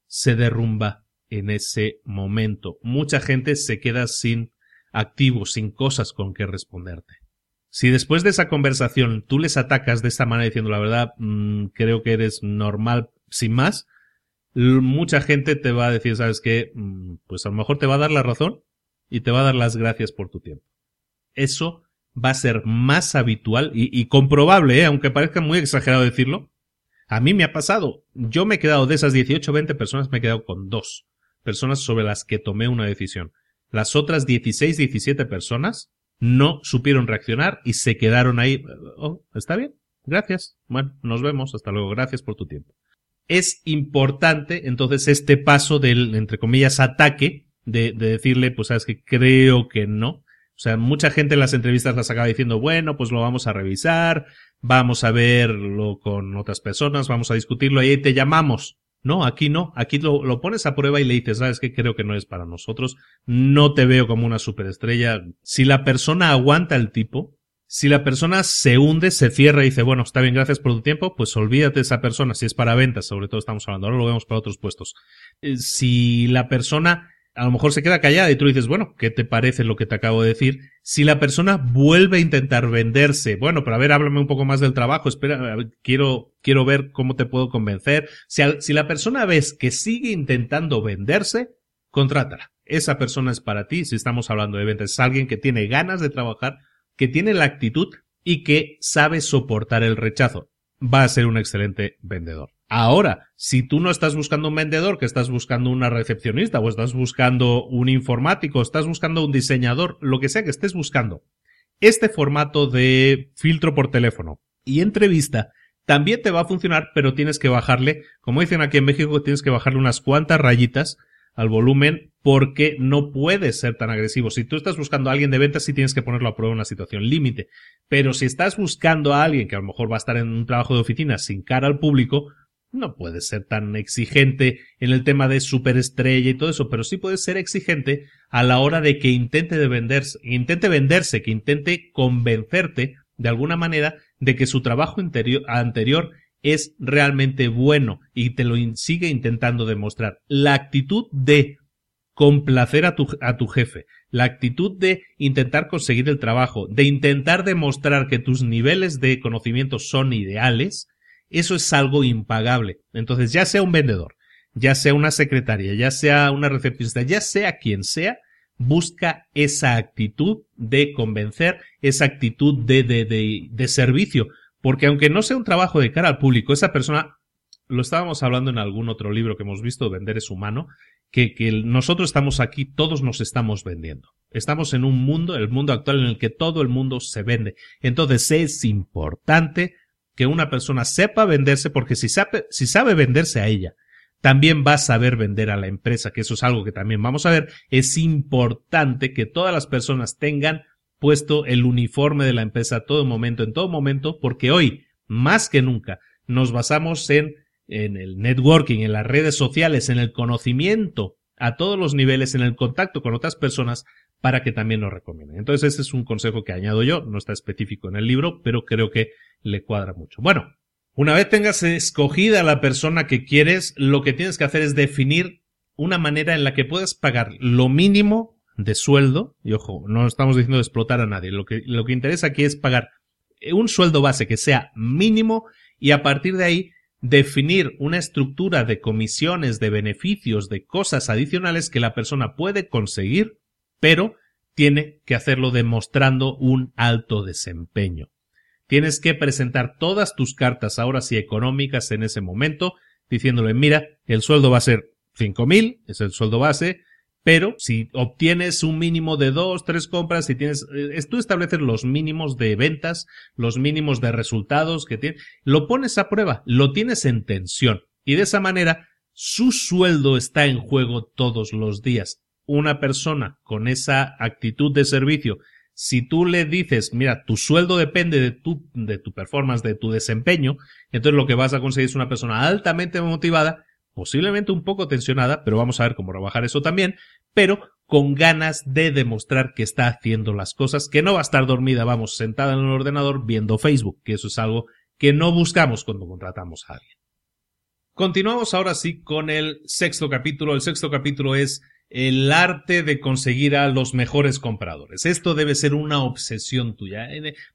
Speaker 2: se derrumba en ese momento. Mucha gente se queda sin activo, sin cosas con que responderte. Si después de esa conversación tú les atacas de esta manera diciendo la verdad, mm, creo que eres normal sin más, mucha gente te va a decir, ¿sabes qué? Mm, pues a lo mejor te va a dar la razón y te va a dar las gracias por tu tiempo. Eso va a ser más habitual y, comprobable, ¿eh? aunque parezca muy exagerado decirlo. A mí me ha pasado. Yo me he quedado de esas 18 o 20 personas, me he quedado con dos personas sobre las que tomé una decisión. Las otras 16, 17 personas no supieron reaccionar y se quedaron ahí. Oh, está bien, gracias. Bueno, nos vemos, hasta luego, gracias por tu tiempo. Es importante entonces este paso del, entre comillas, ataque, de, de decirle, pues sabes que creo que no. O sea, mucha gente en las entrevistas las acaba diciendo, bueno, pues lo vamos a revisar, vamos a verlo con otras personas, vamos a discutirlo y ahí te llamamos. No, aquí no, aquí lo, pones a prueba y le dices, sabes que creo que no es para nosotros, no te veo como una superestrella. Si la persona aguanta el tipo, si la persona se hunde, se cierra y dice, bueno, está bien, gracias por tu tiempo, pues olvídate de esa persona, si es para ventas, sobre todo estamos hablando, ahora lo vemos para otros puestos. Eh, si la persona a lo mejor se queda callada y tú dices, bueno, ¿qué te parece lo que te acabo de decir? Si la persona vuelve a intentar venderse, bueno, pero a ver, háblame un poco más del trabajo, espera, quiero, quiero ver cómo te puedo convencer. Si, si la persona ves que sigue intentando venderse, contrátala. Esa persona es para ti, si estamos hablando de ventas. Es alguien que tiene ganas de trabajar, que tiene la actitud y que sabe soportar el rechazo. Va a ser un excelente vendedor. Ahora, si tú no estás buscando un vendedor, que estás buscando una recepcionista o estás buscando un informático, estás buscando un diseñador, lo que sea que estés buscando, este formato de filtro por teléfono y entrevista también te va a funcionar, pero tienes que bajarle, como dicen aquí en México, tienes que bajarle unas cuantas rayitas al volumen porque no puedes ser tan agresivo. Si tú estás buscando a alguien de ventas, sí tienes que ponerlo a prueba en una situación límite. Pero si estás buscando a alguien que a lo mejor va a estar en un trabajo de oficina sin cara al público, no puedes ser tan exigente en el tema de superestrella y todo eso, pero sí puedes ser exigente a la hora de que intente de venderse, intente venderse, que intente convencerte de alguna manera de que su trabajo anterior es realmente bueno y te lo sigue intentando demostrar. La actitud de complacer a tu, a tu jefe, la actitud de intentar conseguir el trabajo, de intentar demostrar que tus niveles de conocimiento son ideales, eso es algo impagable. Entonces, ya sea un vendedor, ya sea una secretaria, ya sea una recepcionista, ya sea quien sea, busca esa actitud de convencer, esa actitud de, de, de, de servicio. Porque aunque no sea un trabajo de cara al público, esa persona, lo estábamos hablando en algún otro libro que hemos visto, Vender es humano, que, que nosotros estamos aquí, todos nos estamos vendiendo. Estamos en un mundo, el mundo actual en el que todo el mundo se vende. Entonces es importante que una persona sepa venderse porque si sabe, si sabe venderse a ella, también va a saber vender a la empresa, que eso es algo que también vamos a ver. Es importante que todas las personas tengan puesto el uniforme de la empresa a todo momento, en todo momento, porque hoy, más que nunca, nos basamos en, en el networking, en las redes sociales, en el conocimiento a todos los niveles, en el contacto con otras personas, para que también nos recomienden. Entonces, ese es un consejo que añado yo, no está específico en el libro, pero creo que le cuadra mucho. Bueno, una vez tengas escogida la persona que quieres, lo que tienes que hacer es definir una manera en la que puedas pagar lo mínimo de sueldo, y ojo, no estamos diciendo explotar a nadie, lo que, lo que interesa aquí es pagar un sueldo base que sea mínimo y a partir de ahí definir una estructura de comisiones, de beneficios, de cosas adicionales que la persona puede conseguir, pero tiene que hacerlo demostrando un alto desempeño. Tienes que presentar todas tus cartas ahora sí económicas en ese momento, diciéndole, mira, el sueldo va a ser 5.000, es el sueldo base, pero si obtienes un mínimo de dos, tres compras, si tienes, eh, tú estableces los mínimos de ventas, los mínimos de resultados que tienes, lo pones a prueba, lo tienes en tensión y de esa manera su sueldo está en juego todos los días. Una persona con esa actitud de servicio, si tú le dices, mira, tu sueldo depende de tu, de tu performance, de tu desempeño, entonces lo que vas a conseguir es una persona altamente motivada posiblemente un poco tensionada, pero vamos a ver cómo rebajar eso también, pero con ganas de demostrar que está haciendo las cosas, que no va a estar dormida, vamos, sentada en el ordenador viendo Facebook, que eso es algo que no buscamos cuando contratamos a alguien. Continuamos ahora sí con el sexto capítulo. El sexto capítulo es el arte de conseguir a los mejores compradores. Esto debe ser una obsesión tuya.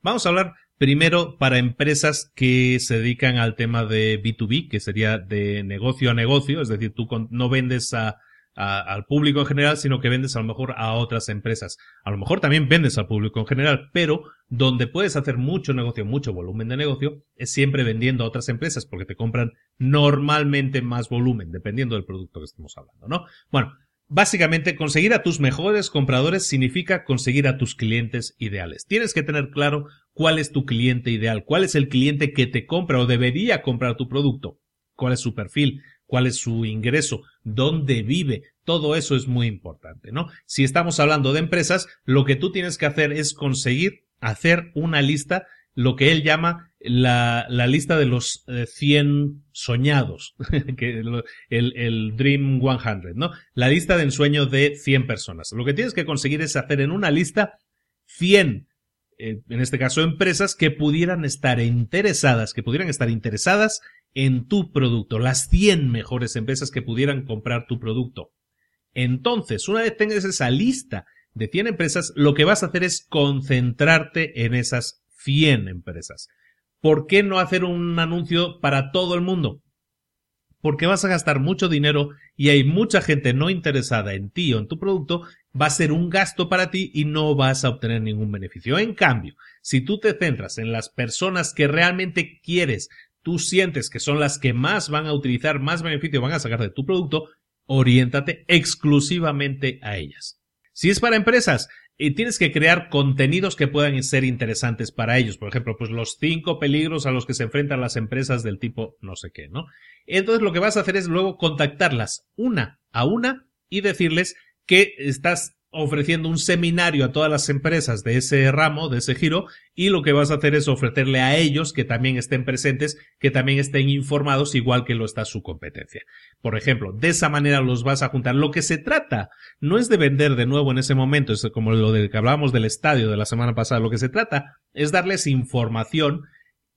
Speaker 2: Vamos a hablar Primero, para empresas que se dedican al tema de B2B, que sería de negocio a negocio, es decir, tú no vendes al público en general, sino que vendes a lo mejor a otras empresas. A lo mejor también vendes al público en general, pero donde puedes hacer mucho negocio, mucho volumen de negocio, es siempre vendiendo a otras empresas, porque te compran normalmente más volumen, dependiendo del producto que estemos hablando, ¿no? Bueno, Básicamente, conseguir a tus mejores compradores significa conseguir a tus clientes ideales. Tienes que tener claro cuál es tu cliente ideal, cuál es el cliente que te compra o debería comprar tu producto, cuál es su perfil, cuál es su ingreso, dónde vive. Todo eso es muy importante, ¿no? Si estamos hablando de empresas, lo que tú tienes que hacer es conseguir hacer una lista, lo que él llama la, lista de los 100 eh, soñados, que el, el Dream 100, ¿no? La lista de ensueño de 100 personas. Lo que tienes que conseguir es hacer en una lista 100, eh, en este caso empresas, que pudieran estar interesadas, que pudieran estar interesadas en tu producto, las 100 mejores empresas que pudieran comprar tu producto. Entonces, una vez tengas esa lista de 100 empresas, lo que vas a hacer es concentrarte en esas 100 empresas. ¿Por qué no hacer un anuncio para todo el mundo? Porque vas a gastar mucho dinero y hay mucha gente no interesada en ti o en tu producto, va a ser un gasto para ti y no vas a obtener ningún beneficio. En cambio, si tú te centras en las personas que realmente quieres, tú sientes que son las que más van a utilizar, más beneficio van a sacar de tu producto, oriéntate exclusivamente a ellas. Si es para empresas, y tienes que crear contenidos que puedan ser interesantes para ellos. Por ejemplo, pues los cinco peligros a los que se enfrentan las empresas del tipo no sé qué, ¿no? Entonces lo que vas a hacer es luego contactarlas una a una y decirles que estás ofreciendo un seminario a todas las empresas de ese ramo, de ese giro, y lo que vas a hacer es ofrecerle a ellos que también estén presentes, que también estén informados igual que lo está su competencia. Por ejemplo, de esa manera los vas a juntar. Lo que se trata no es de vender de nuevo en ese momento, es como lo de que hablábamos del estadio de la semana pasada, lo que se trata es darles información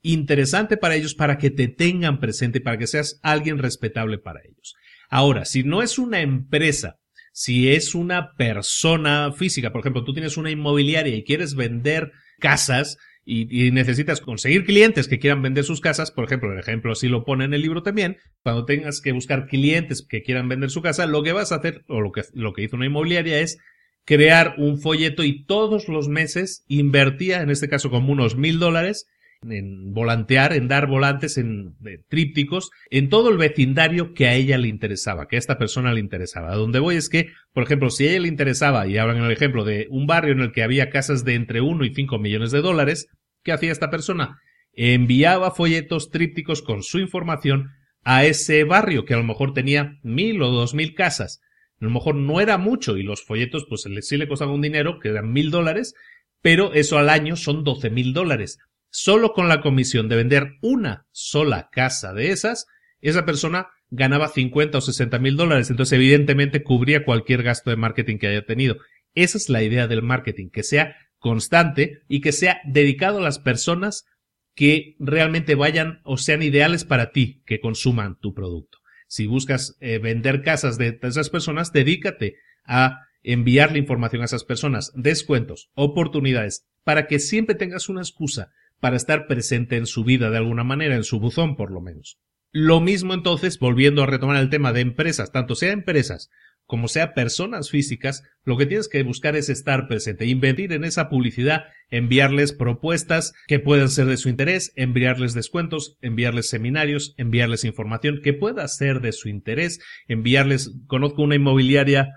Speaker 2: interesante para ellos, para que te tengan presente, para que seas alguien respetable para ellos. Ahora, si no es una empresa, si es una persona física, por ejemplo, tú tienes una inmobiliaria y quieres vender casas, y, necesitas conseguir clientes que quieran vender sus casas, por ejemplo, el ejemplo así lo pone en el libro también, cuando tengas que buscar clientes que quieran vender su casa, lo que vas a hacer, o lo que, lo que hizo una inmobiliaria es crear un folleto y todos los meses invertía, en este caso como unos mil dólares, en volantear, en dar volantes, en trípticos, en todo el vecindario que a ella le interesaba, que a esta persona le interesaba. A donde voy es que, por ejemplo, si a ella le interesaba, y hablan en el ejemplo de un barrio en el que había casas de entre 1 y 5 millones de dólares, ¿qué hacía esta persona? Enviaba folletos trípticos con su información a ese barrio que a lo mejor tenía mil o dos mil casas. A lo mejor no era mucho y los folletos pues sí le costaban un dinero, que eran mil dólares, pero eso al año son doce mil dólares. Solo con la comisión de vender una sola casa de esas, esa persona ganaba 50 o 60 mil dólares. Entonces, evidentemente, cubría cualquier gasto de marketing que haya tenido. Esa es la idea del marketing, que sea constante y que sea dedicado a las personas que realmente vayan o sean ideales para ti, que consuman tu producto. Si buscas eh, vender casas de esas personas, dedícate a enviarle información a esas personas, descuentos, oportunidades, para que siempre tengas una excusa para estar presente en su vida de alguna manera, en su buzón por lo menos. Lo mismo entonces, volviendo a retomar el tema de empresas, tanto sea empresas como sea personas físicas, lo que tienes que buscar es estar presente, invertir en esa publicidad, enviarles propuestas que puedan ser de su interés, enviarles descuentos, enviarles seminarios, enviarles información que pueda ser de su interés, enviarles, conozco una inmobiliaria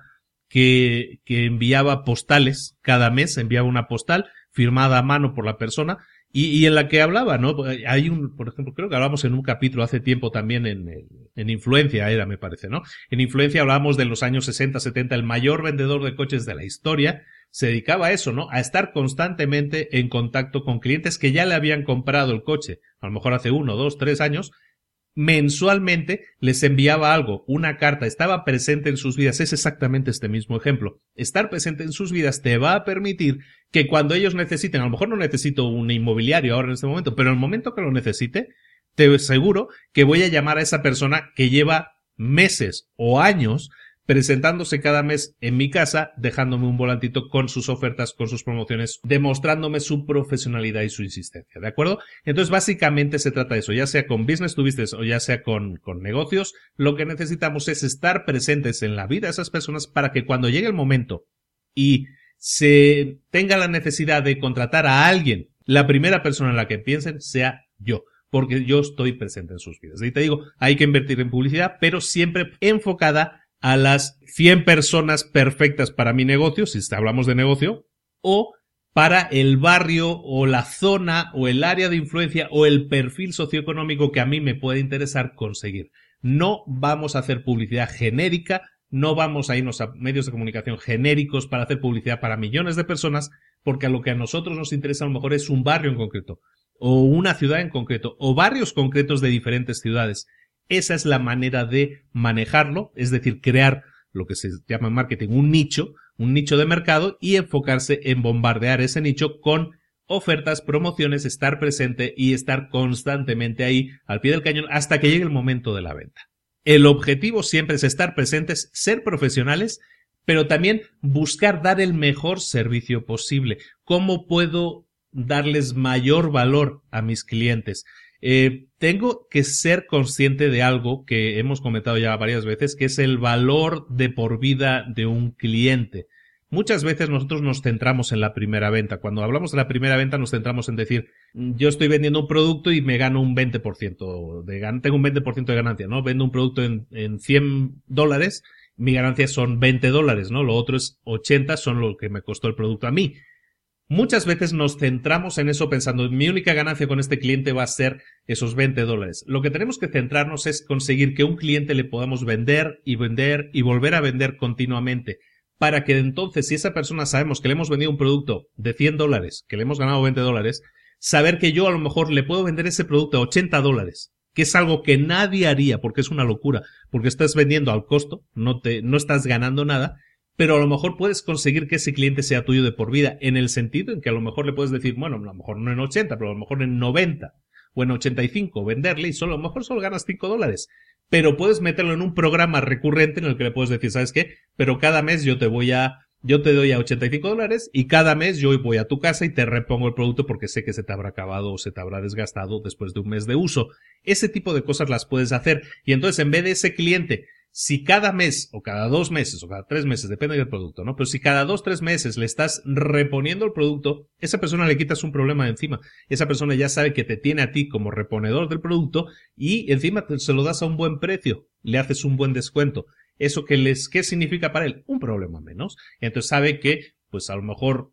Speaker 2: que, que enviaba postales cada mes, enviaba una postal firmada a mano por la persona y, y, en la que hablaba, ¿no? Hay un, por ejemplo, creo que hablamos en un capítulo hace tiempo también en, en Influencia, era, me parece, ¿no? En Influencia hablábamos de los años 60, 70, el mayor vendedor de coches de la historia se dedicaba a eso, ¿no? A estar constantemente en contacto con clientes que ya le habían comprado el coche, a lo mejor hace uno, dos, tres años, mensualmente les enviaba algo, una carta, estaba presente en sus vidas. Es exactamente este mismo ejemplo. Estar presente en sus vidas te va a permitir que cuando ellos necesiten, a lo mejor no necesito un inmobiliario ahora en este momento, pero en el momento que lo necesite, te aseguro que voy a llamar a esa persona que lleva meses o años presentándose cada mes en mi casa, dejándome un volantito con sus ofertas, con sus promociones, demostrándome su profesionalidad y su insistencia, ¿de acuerdo? Entonces, básicamente se trata de eso, ya sea con business to business o ya sea con, con negocios, lo que necesitamos es estar presentes en la vida de esas personas para que cuando llegue el momento y se tenga la necesidad de contratar a alguien, la primera persona en la que piensen sea yo porque yo estoy presente en sus vidas. Y te digo, hay que invertir en publicidad, pero siempre enfocada a las 100 personas perfectas para mi negocio, si hablamos de negocio, o para el barrio o la zona o el área de influencia o el perfil socioeconómico que a mí me puede interesar conseguir. No vamos a hacer publicidad genérica, no vamos a irnos a medios de comunicación genéricos para hacer publicidad para millones de personas, porque a lo que a nosotros nos interesa a lo mejor es un barrio en concreto, o una ciudad en concreto, o barrios concretos de diferentes ciudades. Esa es la manera de manejarlo, es decir, crear lo que se llama marketing un nicho, un nicho de mercado y enfocarse en bombardear ese nicho con ofertas, promociones, estar presente y estar constantemente ahí al pie del cañón hasta que llegue el momento de la venta. El objetivo siempre es estar presentes, ser profesionales, pero también buscar dar el mejor servicio posible. ¿Cómo puedo darles mayor valor a mis clientes? Eh, tengo que ser consciente de algo que hemos comentado ya varias veces, que es el valor de por vida de un cliente. Muchas veces nosotros nos centramos en la primera venta. Cuando hablamos de la primera venta nos centramos en decir, yo estoy vendiendo un producto y me gano un 20% de gan tengo un 20% de ganancia, ¿no? Vendo un producto en, en 100 dólares, mi ganancia son 20 dólares, ¿no? Lo otro es 80, son lo que me costó el producto a mí. Muchas veces nos centramos en eso pensando, mi única ganancia con este cliente va a ser esos 20 dólares. Lo que tenemos que centrarnos es conseguir que un cliente le podamos vender y vender y volver a vender continuamente. Para que entonces, si esa persona sabemos que le hemos vendido un producto de 100 dólares, que le hemos ganado 20 dólares, saber que yo a lo mejor le puedo vender ese producto a 80 dólares, que es algo que nadie haría porque es una locura, porque estás vendiendo al costo, no te, no estás ganando nada, pero a lo mejor puedes conseguir que ese cliente sea tuyo de por vida, en el sentido en que a lo mejor le puedes decir, bueno, a lo mejor no en 80, pero a lo mejor en 90 o en 85 venderle y solo, a lo mejor solo ganas 5 dólares. Pero puedes meterlo en un programa recurrente en el que le puedes decir, ¿sabes qué? Pero cada mes yo te voy a yo te doy a 85 dólares y cada mes yo voy a tu casa y te repongo el producto porque sé que se te habrá acabado o se te habrá desgastado después de un mes de uso. Ese tipo de cosas las puedes hacer y entonces en vez de ese cliente, si cada mes o cada dos meses o cada tres meses, depende del producto, ¿no? Pero si cada dos, tres meses le estás reponiendo el producto, esa persona le quitas un problema de encima. Esa persona ya sabe que te tiene a ti como reponedor del producto y encima se lo das a un buen precio, le haces un buen descuento. ¿Eso que les, qué significa para él? Un problema menos. Entonces sabe que, pues a lo mejor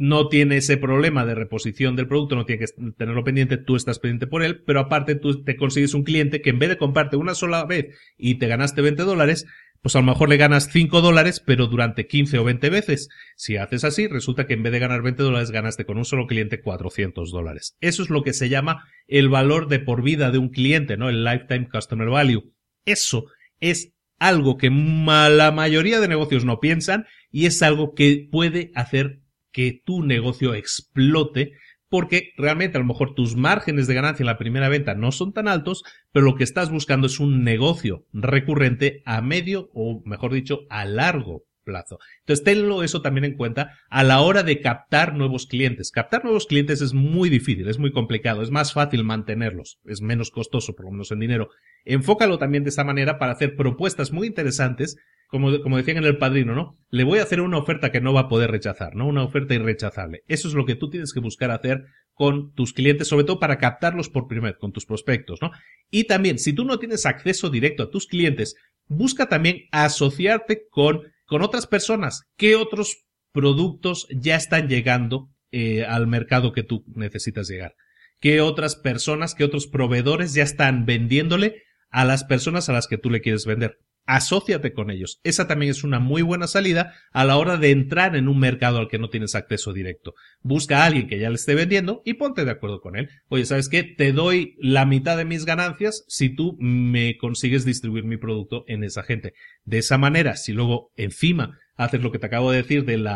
Speaker 2: no tiene ese problema de reposición del producto, no tiene que tenerlo pendiente, tú estás pendiente por él, pero aparte tú te consigues un cliente que en vez de comprarte una sola vez y te ganaste 20 dólares, pues a lo mejor le ganas 5 dólares, pero durante 15 o 20 veces. Si haces así, resulta que en vez de ganar 20 dólares, ganaste con un solo cliente 400 dólares. Eso es lo que se llama el valor de por vida de un cliente, ¿no? El lifetime customer value. Eso es algo que la mayoría de negocios no piensan y es algo que puede hacer que tu negocio explote porque realmente a lo mejor tus márgenes de ganancia en la primera venta no son tan altos, pero lo que estás buscando es un negocio recurrente a medio o mejor dicho a largo plazo. Entonces, tenlo eso también en cuenta a la hora de captar nuevos clientes. Captar nuevos clientes es muy difícil, es muy complicado, es más fácil mantenerlos, es menos costoso, por lo menos en dinero. Enfócalo también de esta manera para hacer propuestas muy interesantes, como, como decían en el padrino, ¿no? Le voy a hacer una oferta que no va a poder rechazar, ¿no? Una oferta irrechazable. Eso es lo que tú tienes que buscar hacer con tus clientes, sobre todo para captarlos por primera con tus prospectos, ¿no? Y también, si tú no tienes acceso directo a tus clientes, busca también asociarte con con otras personas. ¿Qué otros productos ya están llegando eh, al mercado que tú necesitas llegar? ¿Qué otras personas, qué otros proveedores ya están vendiéndole a las personas a las que tú le quieres vender? Asóciate con ellos. Esa también es una muy buena salida a la hora de entrar en un mercado al que no tienes acceso directo. Busca a alguien que ya le esté vendiendo y ponte de acuerdo con él. Oye, ¿sabes qué? Te doy la mitad de mis ganancias si tú me consigues distribuir mi producto en esa gente. De esa manera, si luego encima haces lo que te acabo de decir del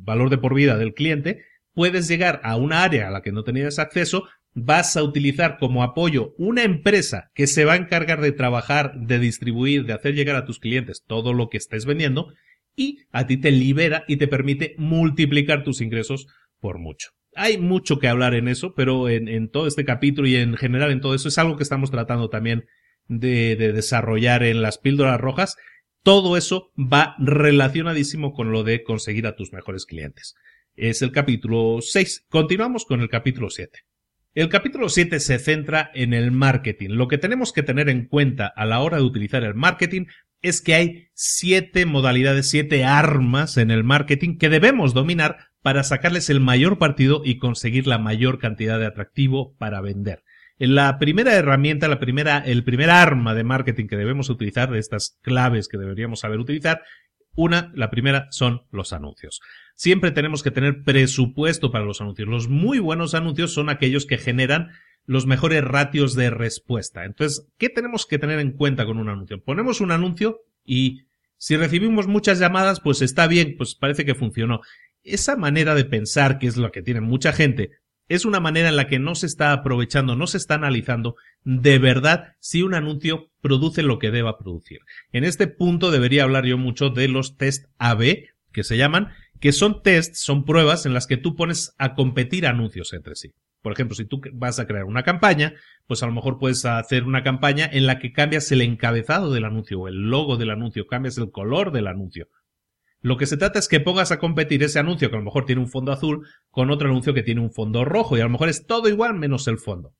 Speaker 2: valor de por vida del cliente, puedes llegar a una área a la que no tenías acceso, vas a utilizar como apoyo una empresa que se va a encargar de trabajar, de distribuir, de hacer llegar a tus clientes todo lo que estés vendiendo y a ti te libera y te permite multiplicar tus ingresos por mucho. Hay mucho que hablar en eso, pero en, todo este capítulo y en general en todo eso es algo que estamos tratando también de, de desarrollar en las píldoras rojas. Todo eso va relacionadísimo con lo de conseguir a tus mejores clientes. Es el capítulo 6. Continuamos con el capítulo 7. El capítulo 7 se centra en el marketing. Lo que tenemos que tener en cuenta a la hora de utilizar el marketing es que hay siete modalidades, siete armas en el marketing que debemos dominar para sacarles el mayor partido y conseguir la mayor cantidad de atractivo para vender. La primera herramienta, la primera, el primer arma de marketing que debemos utilizar, de estas claves que deberíamos saber utilizar, una, la primera son los anuncios. Siempre tenemos que tener presupuesto para los anuncios. Los muy buenos anuncios son aquellos que generan los mejores ratios de respuesta. Entonces, ¿qué tenemos que tener en cuenta con un anuncio? Ponemos un anuncio y si recibimos muchas llamadas, pues está bien, pues parece que funcionó. Esa manera de pensar, que es lo que tiene mucha gente, es una manera en la que no se está aprovechando, no se está analizando de verdad si un anuncio produce lo que deba producir. En este punto debería hablar yo mucho de los test AB, que se llaman, que son tests, son pruebas en las que tú pones a competir anuncios entre sí. Por ejemplo, si tú vas a crear una campaña, pues a lo mejor puedes hacer una campaña en la que cambias el encabezado del anuncio o el logo del anuncio, cambias el color del anuncio, lo que se trata es que pongas a competir ese anuncio que a lo mejor tiene un fondo azul con otro anuncio que tiene un fondo rojo y a lo mejor es todo igual menos el fondo.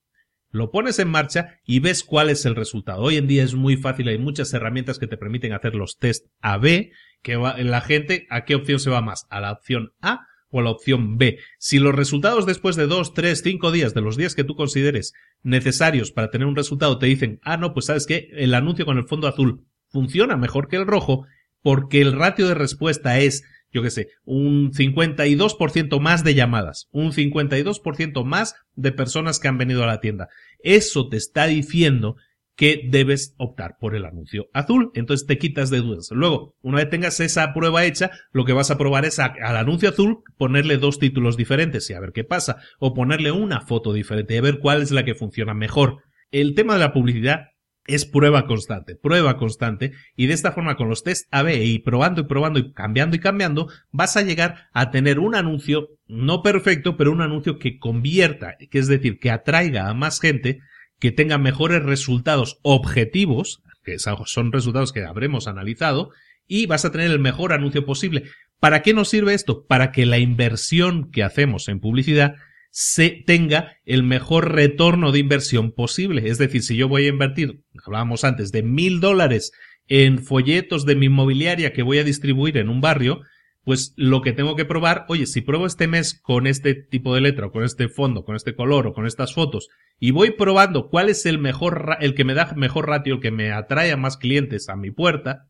Speaker 2: Lo pones en marcha y ves cuál es el resultado. Hoy en día es muy fácil, hay muchas herramientas que te permiten hacer los test A-B, que va, la gente a qué opción se va más, a la opción A o a la opción B. Si los resultados después de dos, tres, cinco días, de los días que tú consideres necesarios para tener un resultado, te dicen, ah, no, pues sabes que el anuncio con el fondo azul funciona mejor que el rojo, porque el ratio de respuesta es, yo qué sé, un 52% más de llamadas, un 52% más de personas que han venido a la tienda. Eso te está diciendo que debes optar por el anuncio azul. Entonces te quitas de dudas. Luego, una vez tengas esa prueba hecha, lo que vas a probar es al anuncio azul ponerle dos títulos diferentes y a ver qué pasa. O ponerle una foto diferente y a ver cuál es la que funciona mejor. El tema de la publicidad es prueba constante, prueba constante, y de esta forma con los test AB y probando y probando y cambiando y cambiando, vas a llegar a tener un anuncio no perfecto, pero un anuncio que convierta, que es decir, que atraiga a más gente que tenga mejores resultados objetivos, que son resultados que habremos analizado, y vas a tener el mejor anuncio posible. ¿Para qué nos sirve esto? Para que la inversión que hacemos en publicidad se tenga el mejor retorno de inversión posible. Es decir, si yo voy a invertir, hablábamos antes, de mil dólares en folletos de mi inmobiliaria que voy a distribuir en un barrio, pues lo que tengo que probar, oye, si pruebo este mes con este tipo de letra, o con este fondo, con este color, o con estas fotos, y voy probando cuál es el mejor, el que me da mejor ratio, el que me atrae a más clientes a mi puerta,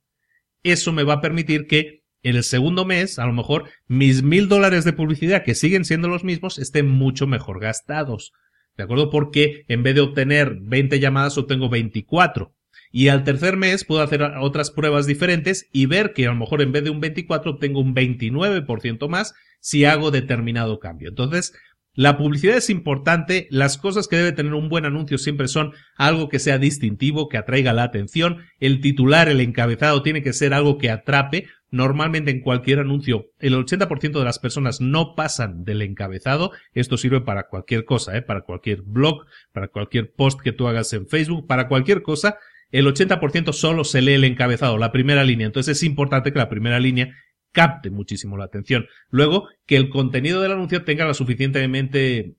Speaker 2: eso me va a permitir que el segundo mes, a lo mejor, mis mil dólares de publicidad, que siguen siendo los mismos, estén mucho mejor gastados. ¿De acuerdo? Porque en vez de obtener 20 llamadas, obtengo 24. Y al tercer mes puedo hacer otras pruebas diferentes y ver que a lo mejor en vez de un 24 obtengo un 29% más si hago determinado cambio. Entonces, la publicidad es importante, las cosas que debe tener un buen anuncio siempre son algo que sea distintivo, que atraiga la atención, el titular, el encabezado tiene que ser algo que atrape, normalmente en cualquier anuncio el 80% de las personas no pasan del encabezado, esto sirve para cualquier cosa, ¿eh? para cualquier blog, para cualquier post que tú hagas en Facebook, para cualquier cosa, el 80% solo se lee el encabezado, la primera línea. Entonces es importante que la primera línea capte muchísimo la atención. Luego, que el contenido del anuncio tenga la suficientemente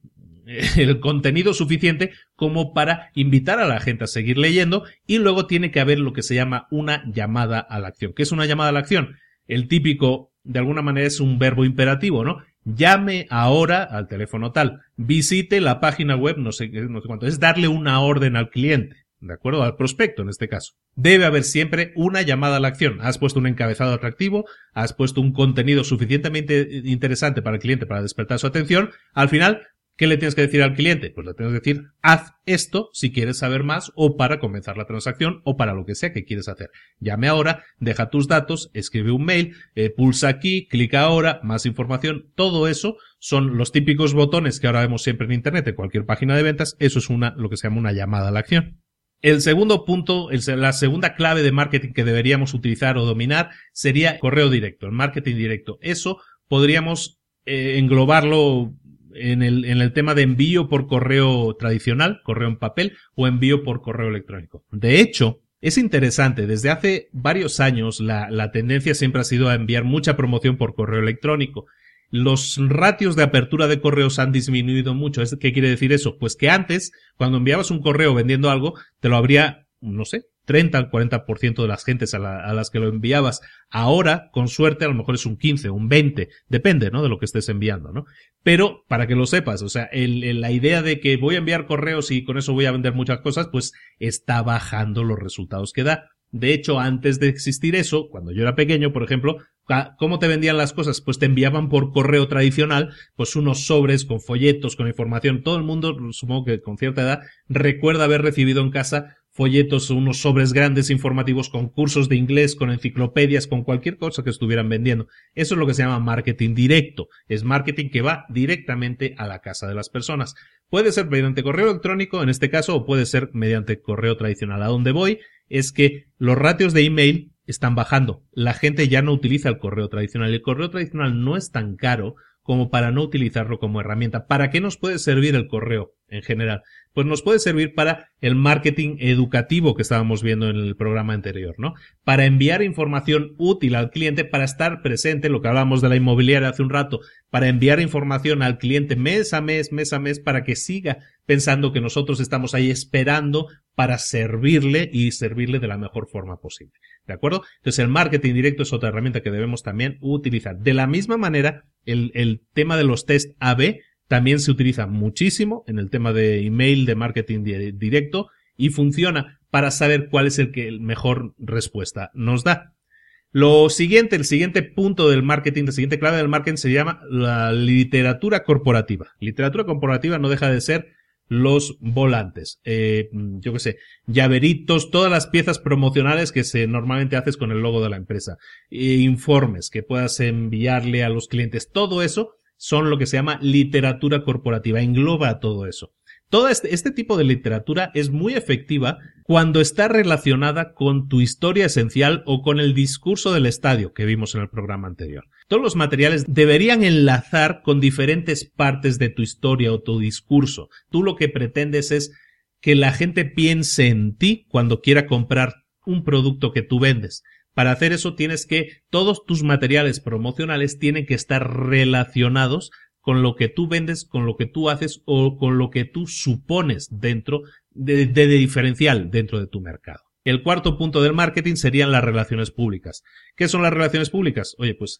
Speaker 2: el contenido suficiente como para invitar a la gente a seguir leyendo y luego tiene que haber lo que se llama una llamada a la acción. ¿Qué es una llamada a la acción? El típico, de alguna manera, es un verbo imperativo, ¿no? Llame ahora al teléfono tal, visite la página web, no sé, no sé cuánto, es darle una orden al cliente. ¿de acuerdo? Al prospecto en este caso. Debe haber siempre una llamada a la acción. Has puesto un encabezado atractivo, has puesto un contenido suficientemente interesante para el cliente para despertar su atención. Al final, ¿qué le tienes que decir al cliente? Pues le tienes que decir, haz esto si quieres saber más o para comenzar la transacción o para lo que sea que quieres hacer. Llame ahora, deja tus datos, escribe un mail, eh, pulsa aquí, clica ahora, más información, todo eso son los típicos botones que ahora vemos siempre en internet, en cualquier página de ventas, eso es una, lo que se llama una llamada a la acción. El segundo punto, la segunda clave de marketing que deberíamos utilizar o dominar sería correo directo, el marketing directo. Eso podríamos eh, englobarlo en el, en el tema de envío por correo tradicional, correo en papel, o envío por correo electrónico. De hecho, es interesante, desde hace varios años la, la tendencia siempre ha sido a enviar mucha promoción por correo electrónico los ratios de apertura de correos han disminuido mucho. ¿Qué quiere decir eso? Pues que antes, cuando enviabas un correo vendiendo algo, te lo habría, no sé, 30 al 40% de las gentes a, las que lo enviabas. Ahora, con suerte, a lo mejor es un 15, un 20, depende, ¿no? De lo que estés enviando, ¿no? Pero, para que lo sepas, o sea, la idea de que voy a enviar correos y con eso voy a vender muchas cosas, pues está bajando los resultados que da. De hecho, antes de existir eso, cuando yo era pequeño, por ejemplo, ¿cómo te vendían las cosas? Pues te enviaban por correo tradicional, pues unos sobres con folletos, con información. Todo el mundo, supongo que con cierta edad, recuerda haber recibido en casa folletos, unos sobres grandes informativos con cursos de inglés, con enciclopedias, con cualquier cosa que estuvieran vendiendo. Eso es lo que se llama marketing directo. Es marketing que va directamente a la casa de las personas. Puede ser mediante correo electrónico, en este caso, o puede ser mediante correo tradicional. A donde voy es que los ratios de email están bajando. La gente ya no utiliza el correo tradicional. El correo tradicional no es tan caro como para no utilizarlo como herramienta. ¿Para qué nos puede servir el correo en general? pues nos puede servir para el marketing educativo que estábamos viendo en el programa anterior, ¿no? Para enviar información útil al cliente, para estar presente, lo que hablábamos de la inmobiliaria hace un rato, para enviar información al cliente mes a mes, mes a mes, para que siga pensando que nosotros estamos ahí esperando para servirle y servirle de la mejor forma posible. ¿De acuerdo? Entonces el marketing directo es otra herramienta que debemos también utilizar. De la misma manera, el, el tema de los test AB también se utiliza muchísimo en el tema de email, de marketing directo y funciona para saber cuál es el que mejor respuesta nos da. Lo siguiente, el siguiente punto del marketing, la siguiente clave del marketing se llama la literatura corporativa. Literatura corporativa no deja de ser los volantes, eh, yo qué sé, llaveritos, todas las piezas promocionales que se normalmente haces con el logo de la empresa, eh, informes que puedas enviarle a los clientes, todo eso son lo que se llama literatura corporativa, engloba todo eso. Todo este, este, tipo de literatura es muy efectiva cuando está relacionada con tu historia esencial o con el discurso del estadio que vimos en el programa anterior. Todos los materiales deberían enlazar con diferentes partes de tu historia o tu discurso. Tú lo que pretendes es que la gente piense en ti cuando quiera comprar un producto que tú vendes. Para hacer eso tienes que todos tus materiales promocionales tienen que estar relacionados con lo que tú vendes, con lo que tú haces o con lo que tú supones dentro de, diferencial dentro de tu mercado. El cuarto punto del marketing serían las relaciones públicas. ¿Qué son las relaciones públicas? Oye, pues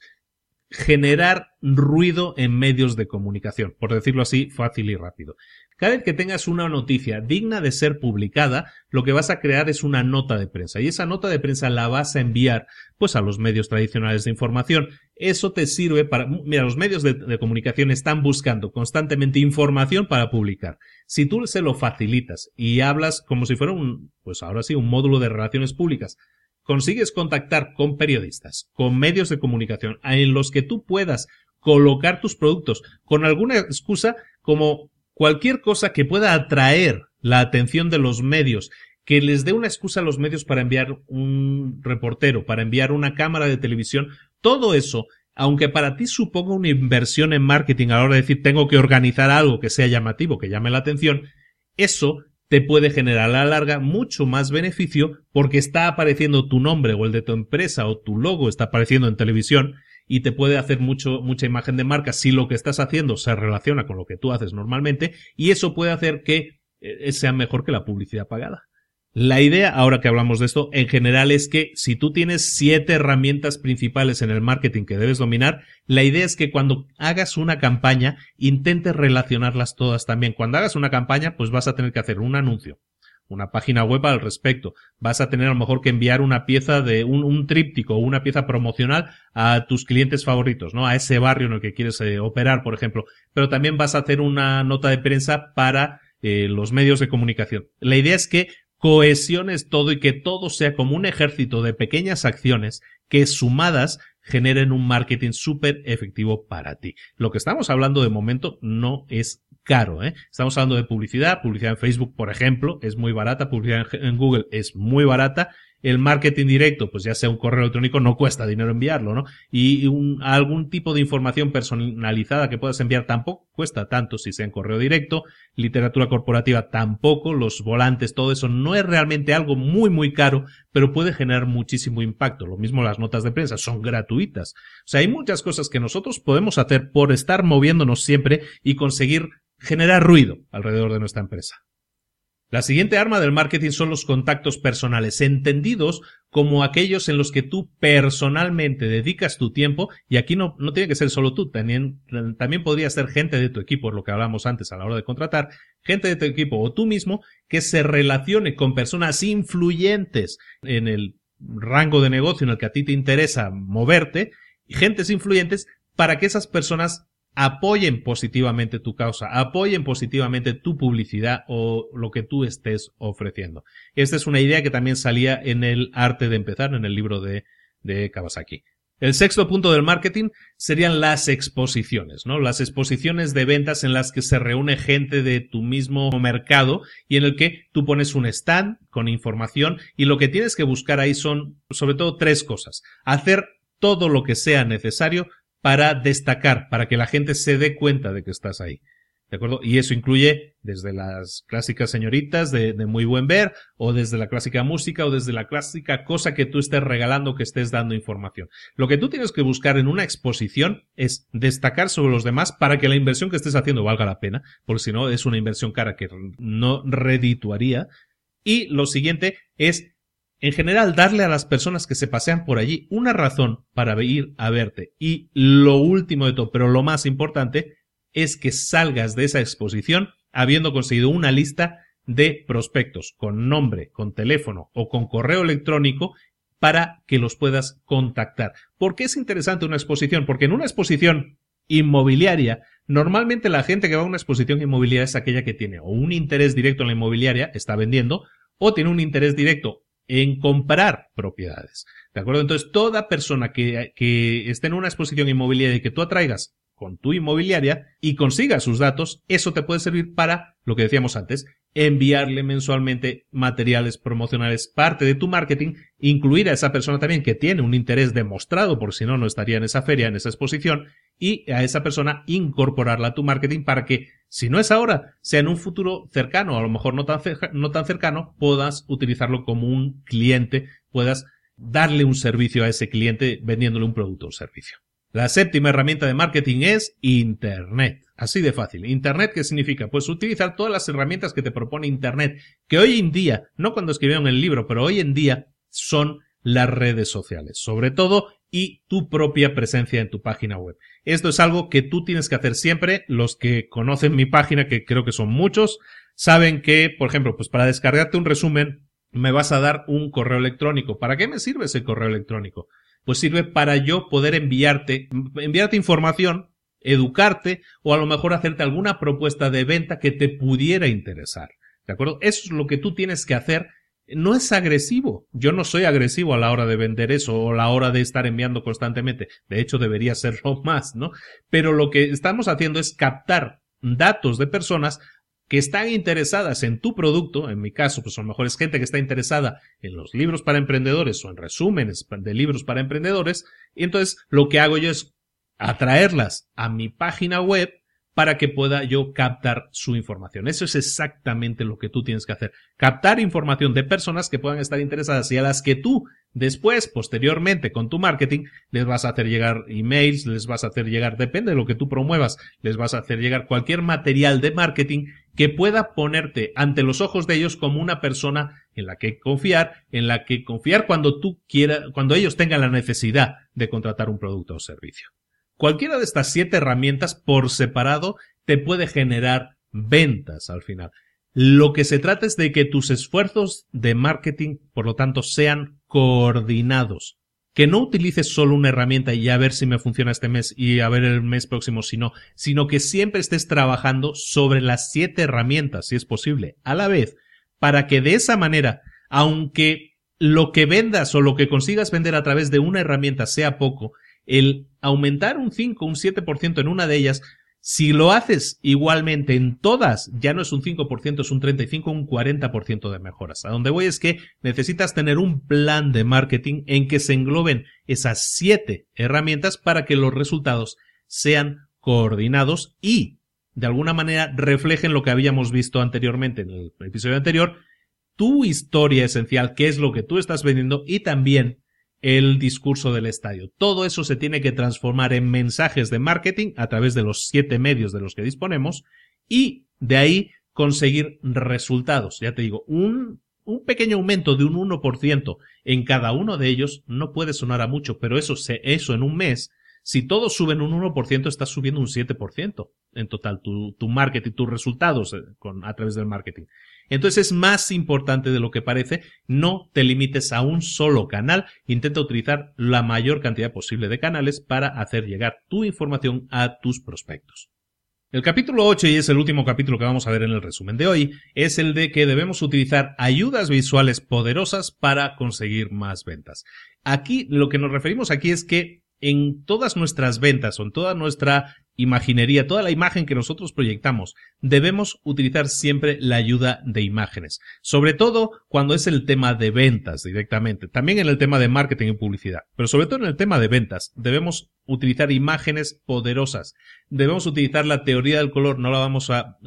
Speaker 2: generar ruido en medios de comunicación, por decirlo así, fácil y rápido. Cada vez que tengas una noticia digna de ser publicada, lo que vas a crear es una nota de prensa y esa nota de prensa la vas a enviar pues a los medios tradicionales de información. Eso te sirve para, mira, los medios de, de comunicación están buscando constantemente información para publicar. Si tú se lo facilitas y hablas como si fuera un, pues ahora sí, un módulo de relaciones públicas, consigues contactar con periodistas, con medios de comunicación en los que tú puedas colocar tus productos con alguna excusa como cualquier cosa que pueda atraer la atención de los medios, que les dé una excusa a los medios para enviar un reportero, para enviar una cámara de televisión, todo eso, aunque para ti suponga una inversión en marketing a la hora de decir tengo que organizar algo que sea llamativo, que llame la atención, eso te puede generar a la larga mucho más beneficio porque está apareciendo tu nombre o el de tu empresa o tu logo está apareciendo en televisión y te puede hacer mucho, mucha imagen de marca si lo que estás haciendo se relaciona con lo que tú haces normalmente y eso puede hacer que eh, sea mejor que la publicidad pagada. La idea, ahora que hablamos de esto, en general es que si tú tienes siete herramientas principales en el marketing que debes dominar, la idea es que cuando hagas una campaña, intentes relacionarlas todas también. Cuando hagas una campaña, pues vas a tener que hacer un anuncio, una página web al respecto. Vas a tener a lo mejor que enviar una pieza de un, un tríptico una pieza promocional a tus clientes favoritos, ¿no? A ese barrio en el que quieres eh, operar, por ejemplo. Pero también vas a hacer una nota de prensa para eh, los medios de comunicación. La idea es que cohesiones todo y que todo sea como un ejército de pequeñas acciones que sumadas generen un marketing súper efectivo para ti. Lo que estamos hablando de momento no es caro. ¿eh? Estamos hablando de publicidad. Publicidad en Facebook, por ejemplo, es muy barata. Publicidad en Google es muy barata. El marketing directo, pues ya sea un correo electrónico, no cuesta dinero enviarlo, ¿no? Y un, algún tipo de información personalizada que puedas enviar tampoco cuesta tanto si sea en correo directo. Literatura corporativa tampoco. Los volantes, todo eso no es realmente algo muy, muy caro, pero puede generar muchísimo impacto. Lo mismo las notas de prensa, son gratuitas. O sea, hay muchas cosas que nosotros podemos hacer por estar moviéndonos siempre y conseguir generar ruido alrededor de nuestra empresa. La siguiente arma del marketing son los contactos personales, entendidos como aquellos en los que tú personalmente dedicas tu tiempo, y aquí no, no tiene que ser solo tú, también, también podría ser gente de tu equipo, lo que hablamos antes a la hora de contratar, gente de tu equipo o tú mismo que se relacione con personas influyentes en el rango de negocio en el que a ti te interesa moverte, y gentes influyentes para que esas personas apoyen positivamente tu causa, apoyen positivamente tu publicidad o lo que tú estés ofreciendo. Esta es una idea que también salía en el arte de empezar, en el libro de, de Kawasaki. El sexto punto del marketing serían las exposiciones, ¿no? Las exposiciones de ventas en las que se reúne gente de tu mismo mercado y en el que tú pones un stand con información y lo que tienes que buscar ahí son sobre todo tres cosas. Hacer todo lo que sea necesario para destacar, para que la gente se dé cuenta de que estás ahí. ¿De acuerdo? Y eso incluye desde las clásicas señoritas de, muy buen ver, o desde la clásica música, o desde la clásica cosa que tú estés regalando, que estés dando información. Lo que tú tienes que buscar en una exposición es destacar sobre los demás para que la inversión que estés haciendo valga la pena, porque si no es una inversión cara que no redituaría. Y lo siguiente es en general, darle a las personas que se pasean por allí una razón para ir a verte. Y lo último de todo, pero lo más importante, es que salgas de esa exposición habiendo conseguido una lista de prospectos con nombre, con teléfono o con correo electrónico para que los puedas contactar. ¿Por qué es interesante una exposición? Porque en una exposición inmobiliaria, normalmente la gente que va a una exposición inmobiliaria es aquella que tiene o un interés directo en la inmobiliaria, está vendiendo, o tiene un interés directo en comprar propiedades. ¿De acuerdo? Entonces, toda persona que, que esté en una exposición inmobiliaria y que tú atraigas con tu inmobiliaria y consiga sus datos, eso te puede servir para, lo que decíamos antes, enviarle mensualmente materiales promocionales, parte de tu marketing, incluir a esa persona también que tiene un interés demostrado, por si no, no estaría en esa feria, en esa exposición, y a esa persona incorporarla a tu marketing para que, si no es ahora, sea en un futuro cercano, a lo mejor no tan, no tan cercano, puedas utilizarlo como un cliente, puedas darle un servicio a ese cliente vendiéndole un producto o servicio. La séptima herramienta de marketing es Internet. Así de fácil. Internet, ¿qué significa? Pues utilizar todas las herramientas que te propone Internet, que hoy en día, no cuando escribieron el libro, pero hoy en día son las redes sociales, sobre todo, y tu propia presencia en tu página web. Esto es algo que tú tienes que hacer siempre. Los que conocen mi página, que creo que son muchos, saben que, por ejemplo, pues para descargarte un resumen, me vas a dar un correo electrónico. ¿Para qué me sirve ese correo electrónico? Pues sirve para yo poder enviarte, enviarte información, educarte o a lo mejor hacerte alguna propuesta de venta que te pudiera interesar. ¿De acuerdo? Eso es lo que tú tienes que hacer. No es agresivo. Yo no soy agresivo a la hora de vender eso o a la hora de estar enviando constantemente. De hecho, debería serlo más, ¿no? Pero lo que estamos haciendo es captar datos de personas que están interesadas en tu producto, en mi caso, pues a lo mejor es gente que está interesada en los libros para emprendedores o en resúmenes de libros para emprendedores, y entonces lo que hago yo es atraerlas a mi página web para que pueda yo captar su información. Eso es exactamente lo que tú tienes que hacer. Captar información de personas que puedan estar interesadas y a las que tú después, posteriormente, con tu marketing, les vas a hacer llegar emails, les vas a hacer llegar, depende de lo que tú promuevas, les vas a hacer llegar cualquier material de marketing que pueda ponerte ante los ojos de ellos como una persona en la que confiar, en la que confiar cuando tú quieras, cuando ellos tengan la necesidad de contratar un producto o servicio. Cualquiera de estas siete herramientas por separado te puede generar ventas al final. Lo que se trata es de que tus esfuerzos de marketing, por lo tanto, sean coordinados. Que no utilices solo una herramienta y a ver si me funciona este mes y a ver el mes próximo si no, sino que siempre estés trabajando sobre las siete herramientas, si es posible, a la vez, para que de esa manera, aunque lo que vendas o lo que consigas vender a través de una herramienta sea poco, el aumentar un 5, un 7% en una de ellas, si lo haces igualmente en todas, ya no es un 5%, es un 35, un 40% de mejoras. A donde voy es que necesitas tener un plan de marketing en que se engloben esas siete herramientas para que los resultados sean coordinados y de alguna manera reflejen lo que habíamos visto anteriormente en el episodio anterior, tu historia esencial, qué es lo que tú estás vendiendo y también el discurso del estadio. Todo eso se tiene que transformar en mensajes de marketing a través de los siete medios de los que disponemos y de ahí conseguir resultados. Ya te digo, un, un pequeño aumento de un 1% en cada uno de ellos no puede sonar a mucho, pero eso, eso en un mes, si todos suben un 1%, estás subiendo un 7% en total tu, tu marketing, tus resultados eh, con, a través del marketing. Entonces es más importante de lo que parece, no te limites a un solo canal, intenta utilizar la mayor cantidad posible de canales para hacer llegar tu información a tus prospectos. El capítulo 8, y es el último capítulo que vamos a ver en el resumen de hoy, es el de que debemos utilizar ayudas visuales poderosas para conseguir más ventas. Aquí lo que nos referimos aquí es que en todas nuestras ventas o en toda nuestra imaginería, toda la imagen que nosotros proyectamos, debemos utilizar siempre la ayuda de imágenes, sobre todo cuando es el tema de ventas directamente, también en el tema de marketing y publicidad, pero sobre todo en el tema de ventas, debemos utilizar imágenes poderosas. Debemos utilizar la teoría del color, no la vamos a,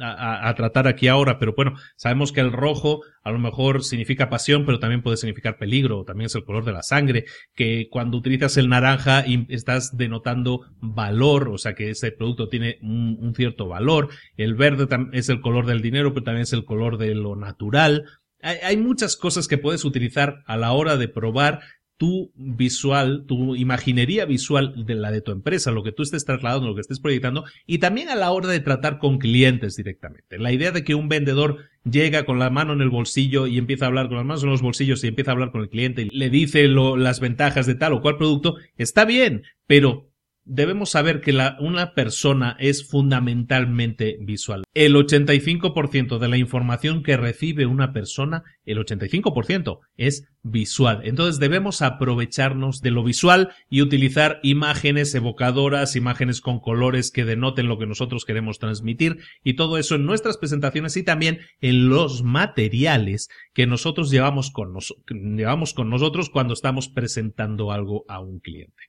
Speaker 2: tratar aquí ahora, pero bueno, sabemos que el rojo a lo mejor significa pasión, pero también puede significar peligro, también es el color de la sangre, que cuando utilizas el naranja estás denotando valor, o sea que ese producto tiene un cierto valor, el verde es el color del dinero, pero también es el color de lo natural, hay, muchas cosas que puedes utilizar a la hora de probar tu visual, tu imaginería visual de la de tu empresa, lo que tú estés trasladando, lo que estés proyectando, y también a la hora de tratar con clientes directamente. La idea de que un vendedor llega con la mano en el bolsillo y empieza a hablar con las manos en los bolsillos y empieza a hablar con el cliente y le dice las ventajas de tal o cual producto, está bien, pero debemos saber que la, una persona es fundamentalmente visual. El 85% de la información que recibe una persona, el 85% es visual. Entonces debemos aprovecharnos de lo visual y utilizar imágenes evocadoras, imágenes con colores que denoten lo que nosotros queremos transmitir y todo eso en nuestras presentaciones y también en los materiales que nosotros llevamos con, llevamos con nosotros cuando estamos presentando algo a un cliente.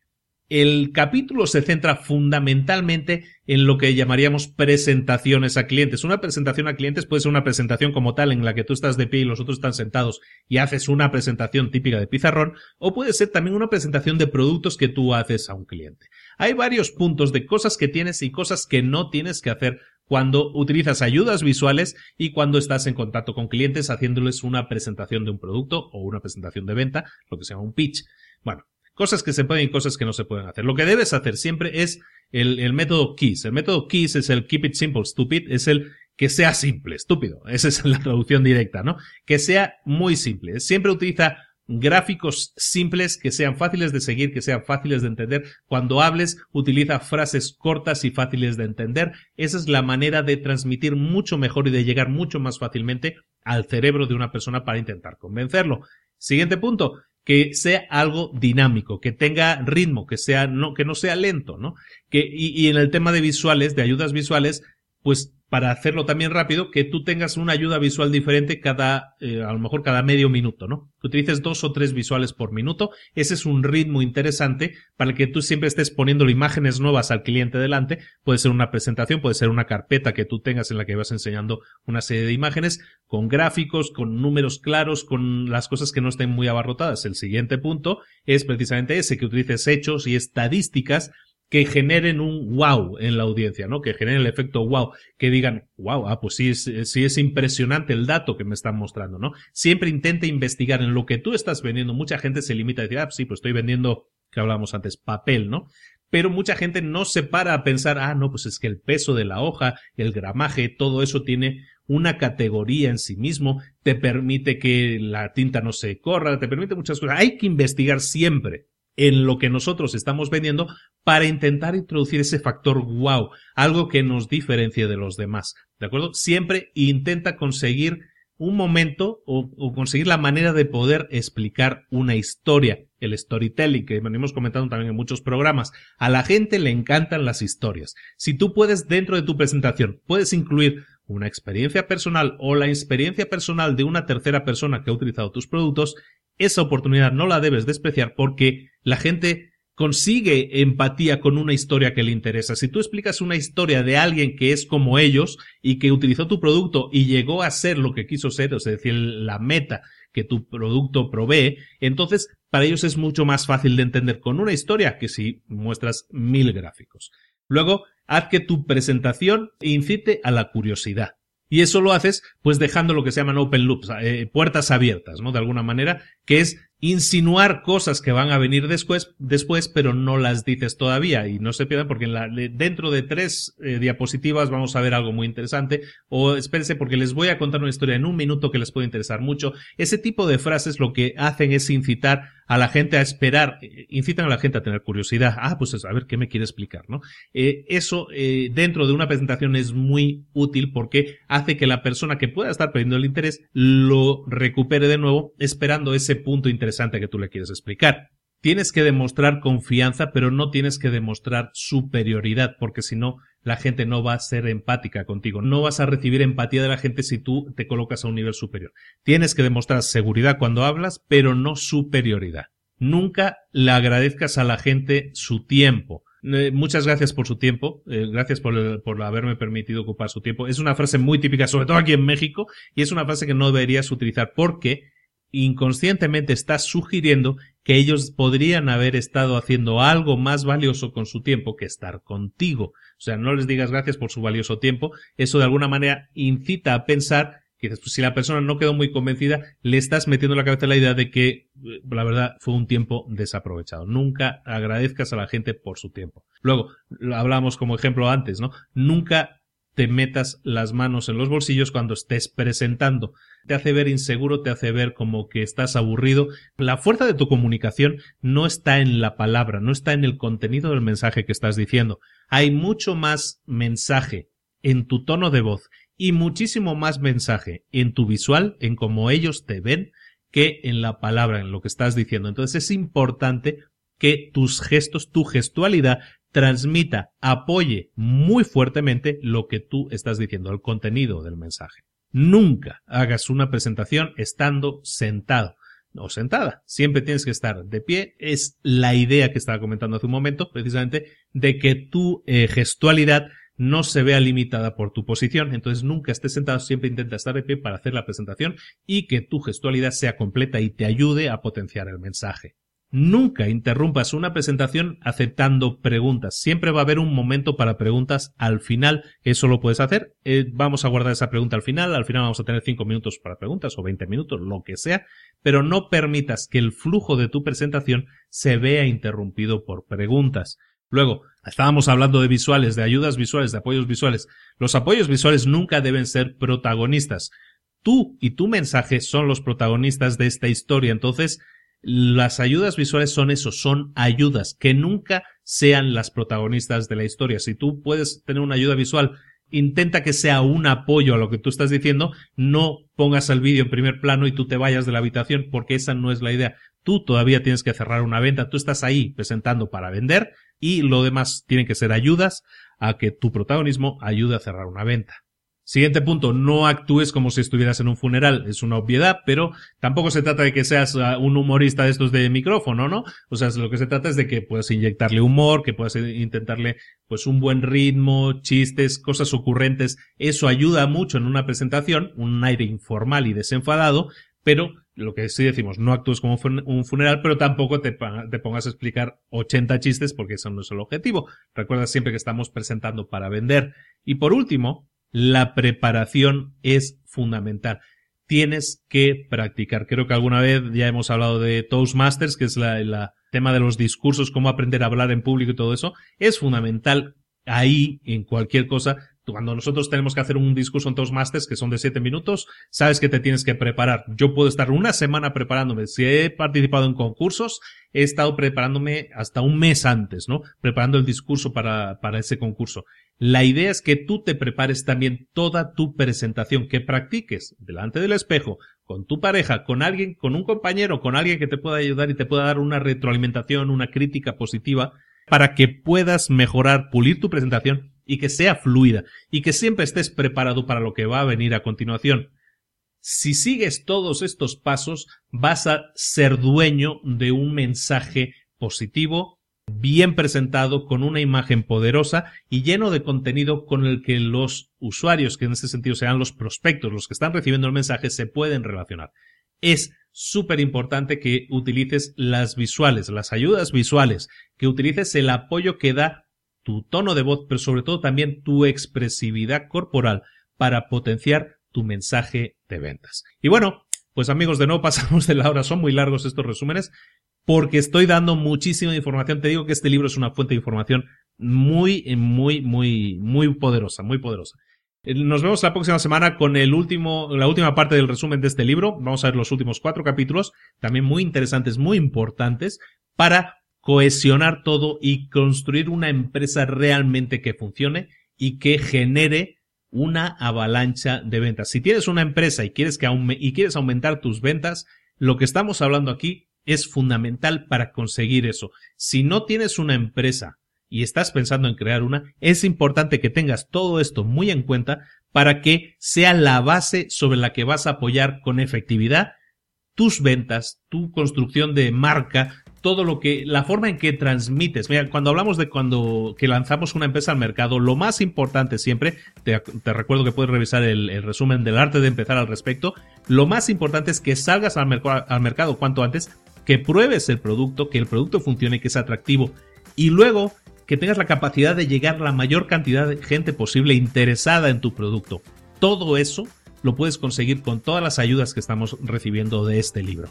Speaker 2: El capítulo se centra fundamentalmente en lo que llamaríamos presentaciones a clientes. Una presentación a clientes puede ser una presentación como tal en la que tú estás de pie y los otros están sentados y haces una presentación típica de pizarrón o puede ser también una presentación de productos que tú haces a un cliente. Hay varios puntos de cosas que tienes y cosas que no tienes que hacer cuando utilizas ayudas visuales y cuando estás en contacto con clientes haciéndoles una presentación de un producto o una presentación de venta, lo que se llama un pitch. Bueno, Cosas que se pueden y cosas que no se pueden hacer. Lo que debes hacer siempre es el, método KISS. El método KISS es el Keep It Simple Stupid, es el que sea simple, estúpido. Esa es la traducción directa, ¿no? Que sea muy simple. Siempre utiliza gráficos simples que sean fáciles de seguir, que sean fáciles de entender. Cuando hables, utiliza frases cortas y fáciles de entender. Esa es la manera de transmitir mucho mejor y de llegar mucho más fácilmente al cerebro de una persona para intentar convencerlo. Siguiente punto que sea algo dinámico, que tenga ritmo, que sea no, que no sea lento, ¿no? Que, y, y en el tema de visuales, de ayudas visuales, pues para hacerlo también rápido, que tú tengas una ayuda visual diferente cada, eh, a lo mejor cada medio minuto, ¿no? Que utilices dos o tres visuales por minuto. Ese es un ritmo interesante para que tú siempre estés poniendo imágenes nuevas al cliente delante. Puede ser una presentación, puede ser una carpeta que tú tengas en la que vas enseñando una serie de imágenes con gráficos, con números claros, con las cosas que no estén muy abarrotadas. El siguiente punto es precisamente ese, que utilices hechos y estadísticas que generen un wow en la audiencia, ¿no? Que generen el efecto wow, que digan, wow, ah, pues sí sí es impresionante el dato que me están mostrando, ¿no? Siempre intente investigar en lo que tú estás vendiendo. Mucha gente se limita a decir, ah, pues sí, pues estoy vendiendo, que hablábamos antes, papel, ¿no? Pero mucha gente no se para a pensar, ah, no, pues es que el peso de la hoja, el gramaje, todo eso tiene una categoría en sí mismo, te permite que la tinta no se corra, te permite muchas cosas. Hay que investigar siempre en lo que nosotros estamos vendiendo para intentar introducir ese factor wow, algo que nos diferencie de los demás. ¿De acuerdo? Siempre intenta conseguir un momento o, conseguir la manera de poder explicar una historia, el storytelling que venimos comentando también en muchos programas. A la gente le encantan las historias. Si tú puedes dentro de tu presentación, puedes incluir una experiencia personal o la experiencia personal de una tercera persona que ha utilizado tus productos, esa oportunidad no la debes despreciar porque la gente consigue empatía con una historia que le interesa. Si tú explicas una historia de alguien que es como ellos y que utilizó tu producto y llegó a ser lo que quiso ser, es decir, la meta que tu producto provee, entonces para ellos es mucho más fácil de entender con una historia que si muestras mil gráficos. Luego, haz que tu presentación incite a la curiosidad. Y eso lo haces pues dejando lo que se llaman open loops, eh, puertas abiertas, ¿no? De alguna manera, que es insinuar cosas que van a venir después, después, pero no las dices todavía y no se pierdan porque en la, dentro de tres eh, diapositivas vamos a ver algo muy interesante o espérense porque les voy a contar una historia en un minuto que les puede interesar mucho. Ese tipo de frases lo que hacen es incitar a la gente a esperar, eh, incitan a la gente a tener curiosidad. Ah, pues a ver qué me quiere explicar, ¿no? Eh, eso eh, dentro de una presentación es muy útil porque hace que la persona que pueda estar perdiendo el interés lo recupere de nuevo esperando ese punto interesante que tú le quieres explicar. Tienes que demostrar confianza, pero no tienes que demostrar superioridad, porque si no, la gente no va a ser empática contigo. No vas a recibir empatía de la gente si tú te colocas a un nivel superior. Tienes que demostrar seguridad cuando hablas, pero no superioridad. Nunca le agradezcas a la gente su tiempo. Eh, muchas gracias por su tiempo, eh, gracias por, por, haberme permitido ocupar su tiempo. Es una frase muy típica, sobre todo aquí en México, y es una frase que no deberías utilizar porque inconscientemente estás sugiriendo que ellos podrían haber estado haciendo algo más valioso con su tiempo que estar contigo. O sea, no les digas gracias por su valioso tiempo. Eso de alguna manera incita a pensar que pues, si la persona no quedó muy convencida, le estás metiendo en la cabeza la idea de que, eh, la verdad, fue un tiempo desaprovechado. Nunca agradezcas a la gente por su tiempo. Luego, hablamos como ejemplo antes, ¿no? Nunca te metas las manos en los bolsillos cuando estés presentando. Te hace ver inseguro, te hace ver como que estás aburrido. La fuerza de tu comunicación no está en la palabra, no está en el contenido del mensaje que estás diciendo. Hay mucho más mensaje en tu tono de voz y muchísimo más mensaje en tu visual, en cómo ellos te ven, que en la palabra, en lo que estás diciendo. Entonces es importante que tus gestos, tu gestualidad transmita, apoye muy fuertemente lo que tú estás diciendo, el contenido del mensaje. Nunca hagas una presentación estando sentado o sentada. Siempre tienes que estar de pie. Es la idea que estaba comentando hace un momento, precisamente, de que tu eh, gestualidad no se vea limitada por tu posición. Entonces nunca estés sentado, siempre intenta estar de pie para hacer la presentación y que tu gestualidad sea completa y te ayude a potenciar el mensaje. Nunca interrumpas una presentación aceptando preguntas. Siempre va a haber un momento para preguntas al final. Eso lo puedes hacer. Eh, vamos a guardar esa pregunta al final. Al final vamos a tener 5 minutos para preguntas o 20 minutos, lo que sea. Pero no permitas que el flujo de tu presentación se vea interrumpido por preguntas. Luego, estábamos hablando de visuales, de ayudas visuales, de apoyos visuales. Los apoyos visuales nunca deben ser protagonistas. Tú y tu mensaje son los protagonistas de esta historia. Entonces, las ayudas visuales son eso, son ayudas, que nunca sean las protagonistas de la historia. Si tú puedes tener una ayuda visual, intenta que sea un apoyo a lo que tú estás diciendo, no pongas el vídeo en primer plano y tú te vayas de la habitación, porque esa no es la idea. Tú todavía tienes que cerrar una venta, tú estás ahí presentando para vender y lo demás tienen que ser ayudas a que tu protagonismo ayude a cerrar una venta. Siguiente punto, no actúes como si estuvieras en un funeral. Es una obviedad, pero tampoco se trata de que seas ah, un humorista de estos de micrófono, ¿no? O sea, lo que se trata es de que puedas inyectarle humor, que puedas intentarle pues un buen ritmo, chistes, cosas ocurrentes. Eso ayuda mucho en una presentación, un aire informal y desenfadado, pero lo que sí decimos, no actúes como un funeral, pero tampoco te, te, pongas a explicar 80 chistes porque eso no es el objetivo. Recuerda siempre que estamos presentando para vender. Y por último, la preparación es fundamental. Tienes que practicar. Creo que alguna vez ya hemos hablado de Toastmasters, que es la, tema de los discursos, cómo aprender a hablar en público y todo eso. Es fundamental ahí, en cualquier cosa, cuando nosotros tenemos que hacer un discurso en Toastmasters que son de siete minutos, sabes que te tienes que preparar. Yo puedo estar una semana preparándome. Si he participado en concursos, he estado preparándome hasta un mes antes, ¿no? Preparando el discurso para, para ese concurso. La idea es que tú te prepares también toda tu presentación, que practiques delante del espejo, con tu pareja, con alguien, con un compañero, con alguien que te pueda ayudar y te pueda dar una retroalimentación, una crítica positiva, para que puedas mejorar, pulir tu presentación y que sea fluida y que siempre estés preparado para lo que va a venir a continuación. Si sigues todos estos pasos, vas a ser dueño de un mensaje positivo, bien presentado, con una imagen poderosa y lleno de contenido con el que los usuarios, que en este sentido sean los prospectos, los que están recibiendo el mensaje, se pueden relacionar. Es súper importante que utilices las visuales, las ayudas visuales, que utilices el apoyo que da tu tono de voz, pero sobre todo también tu expresividad corporal para potenciar tu mensaje de ventas. Y bueno, pues amigos, de nuevo pasamos de la hora, son muy largos estos resúmenes porque estoy dando muchísima información. Te digo que este libro es una fuente de información muy, muy, muy, muy poderosa, muy poderosa. Eh, nos vemos la próxima semana con el último, la última parte del resumen de este libro. Vamos a ver los últimos cuatro capítulos, también muy interesantes, muy importantes, para cohesionar todo y construir una empresa realmente que funcione y que genere una avalancha de ventas. Si tienes una empresa y quieres, que y quieres aumentar tus ventas, lo que estamos hablando aquí es fundamental para conseguir eso. Si no tienes una empresa y estás pensando en crear una, es importante que tengas todo esto muy en cuenta para que sea la base sobre la que vas a apoyar con efectividad tus ventas, tu construcción de marca, todo lo que, la forma en que transmites. Mira, cuando hablamos de cuando que lanzamos una empresa al mercado, lo más importante siempre, te, recuerdo que puedes revisar el, resumen del arte de empezar al respecto, lo más importante es que salgas al, al mercado cuanto antes, que pruebes el producto, que el producto funcione, que es atractivo, y luego que tengas la capacidad de llegar a la mayor cantidad de gente posible interesada en tu producto. Todo eso lo puedes conseguir con todas las ayudas que estamos recibiendo de este libro.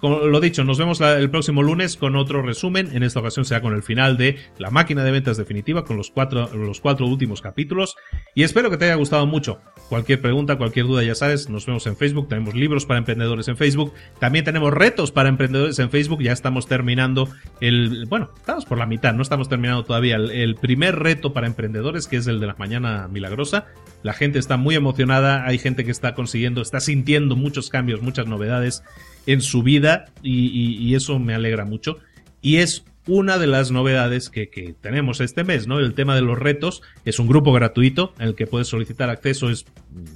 Speaker 2: Como lo dicho, nos vemos el próximo lunes con otro resumen. En esta ocasión será con el final de La máquina de ventas definitiva, con los cuatro, los cuatro últimos capítulos. Y espero que te haya gustado mucho. Cualquier pregunta, cualquier duda, ya sabes, nos vemos en Facebook. Tenemos libros para emprendedores en Facebook. También tenemos retos para emprendedores en Facebook. Ya estamos terminando el. Bueno, estamos por la mitad, no estamos terminando todavía. El, el primer reto para emprendedores, que es el de la mañana milagrosa. La gente está muy emocionada. Hay gente que está consiguiendo, está sintiendo muchos cambios, muchas novedades en su vida y, eso me alegra mucho. Y es una de las novedades que, que tenemos este mes, ¿no? El tema de los retos es un grupo gratuito en el que puedes solicitar acceso, es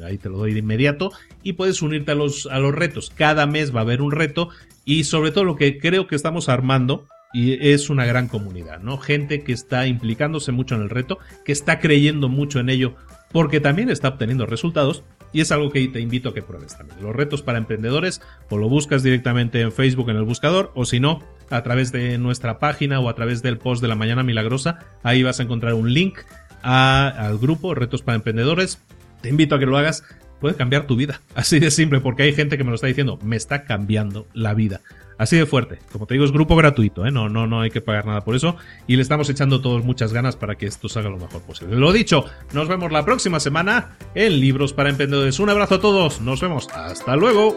Speaker 2: ahí te lo doy de inmediato y puedes unirte a los, a los retos. Cada mes va a haber un reto y sobre todo lo que creo que estamos armando y es una gran comunidad, ¿no? Gente que está implicándose mucho en el reto, que está creyendo mucho en ello porque también está obteniendo resultados y es algo que te invito a que pruebes también. Los retos para emprendedores o lo buscas directamente en Facebook en el buscador o si no, a través de nuestra página o a través del post de la Mañana Milagrosa, ahí vas a encontrar un link al grupo Retos para Emprendedores. Te invito a que lo hagas, puede cambiar tu vida. Así de simple, porque hay gente que me lo está diciendo, me está cambiando la vida. Así de fuerte. Como te digo, es grupo gratuito, ¿eh? No, no, no hay que pagar nada por eso. Y le estamos echando todos muchas ganas para que esto salga lo mejor posible. Lo dicho, nos vemos la próxima semana en Libros para Emprendedores. Un abrazo a todos. Nos vemos. Hasta luego.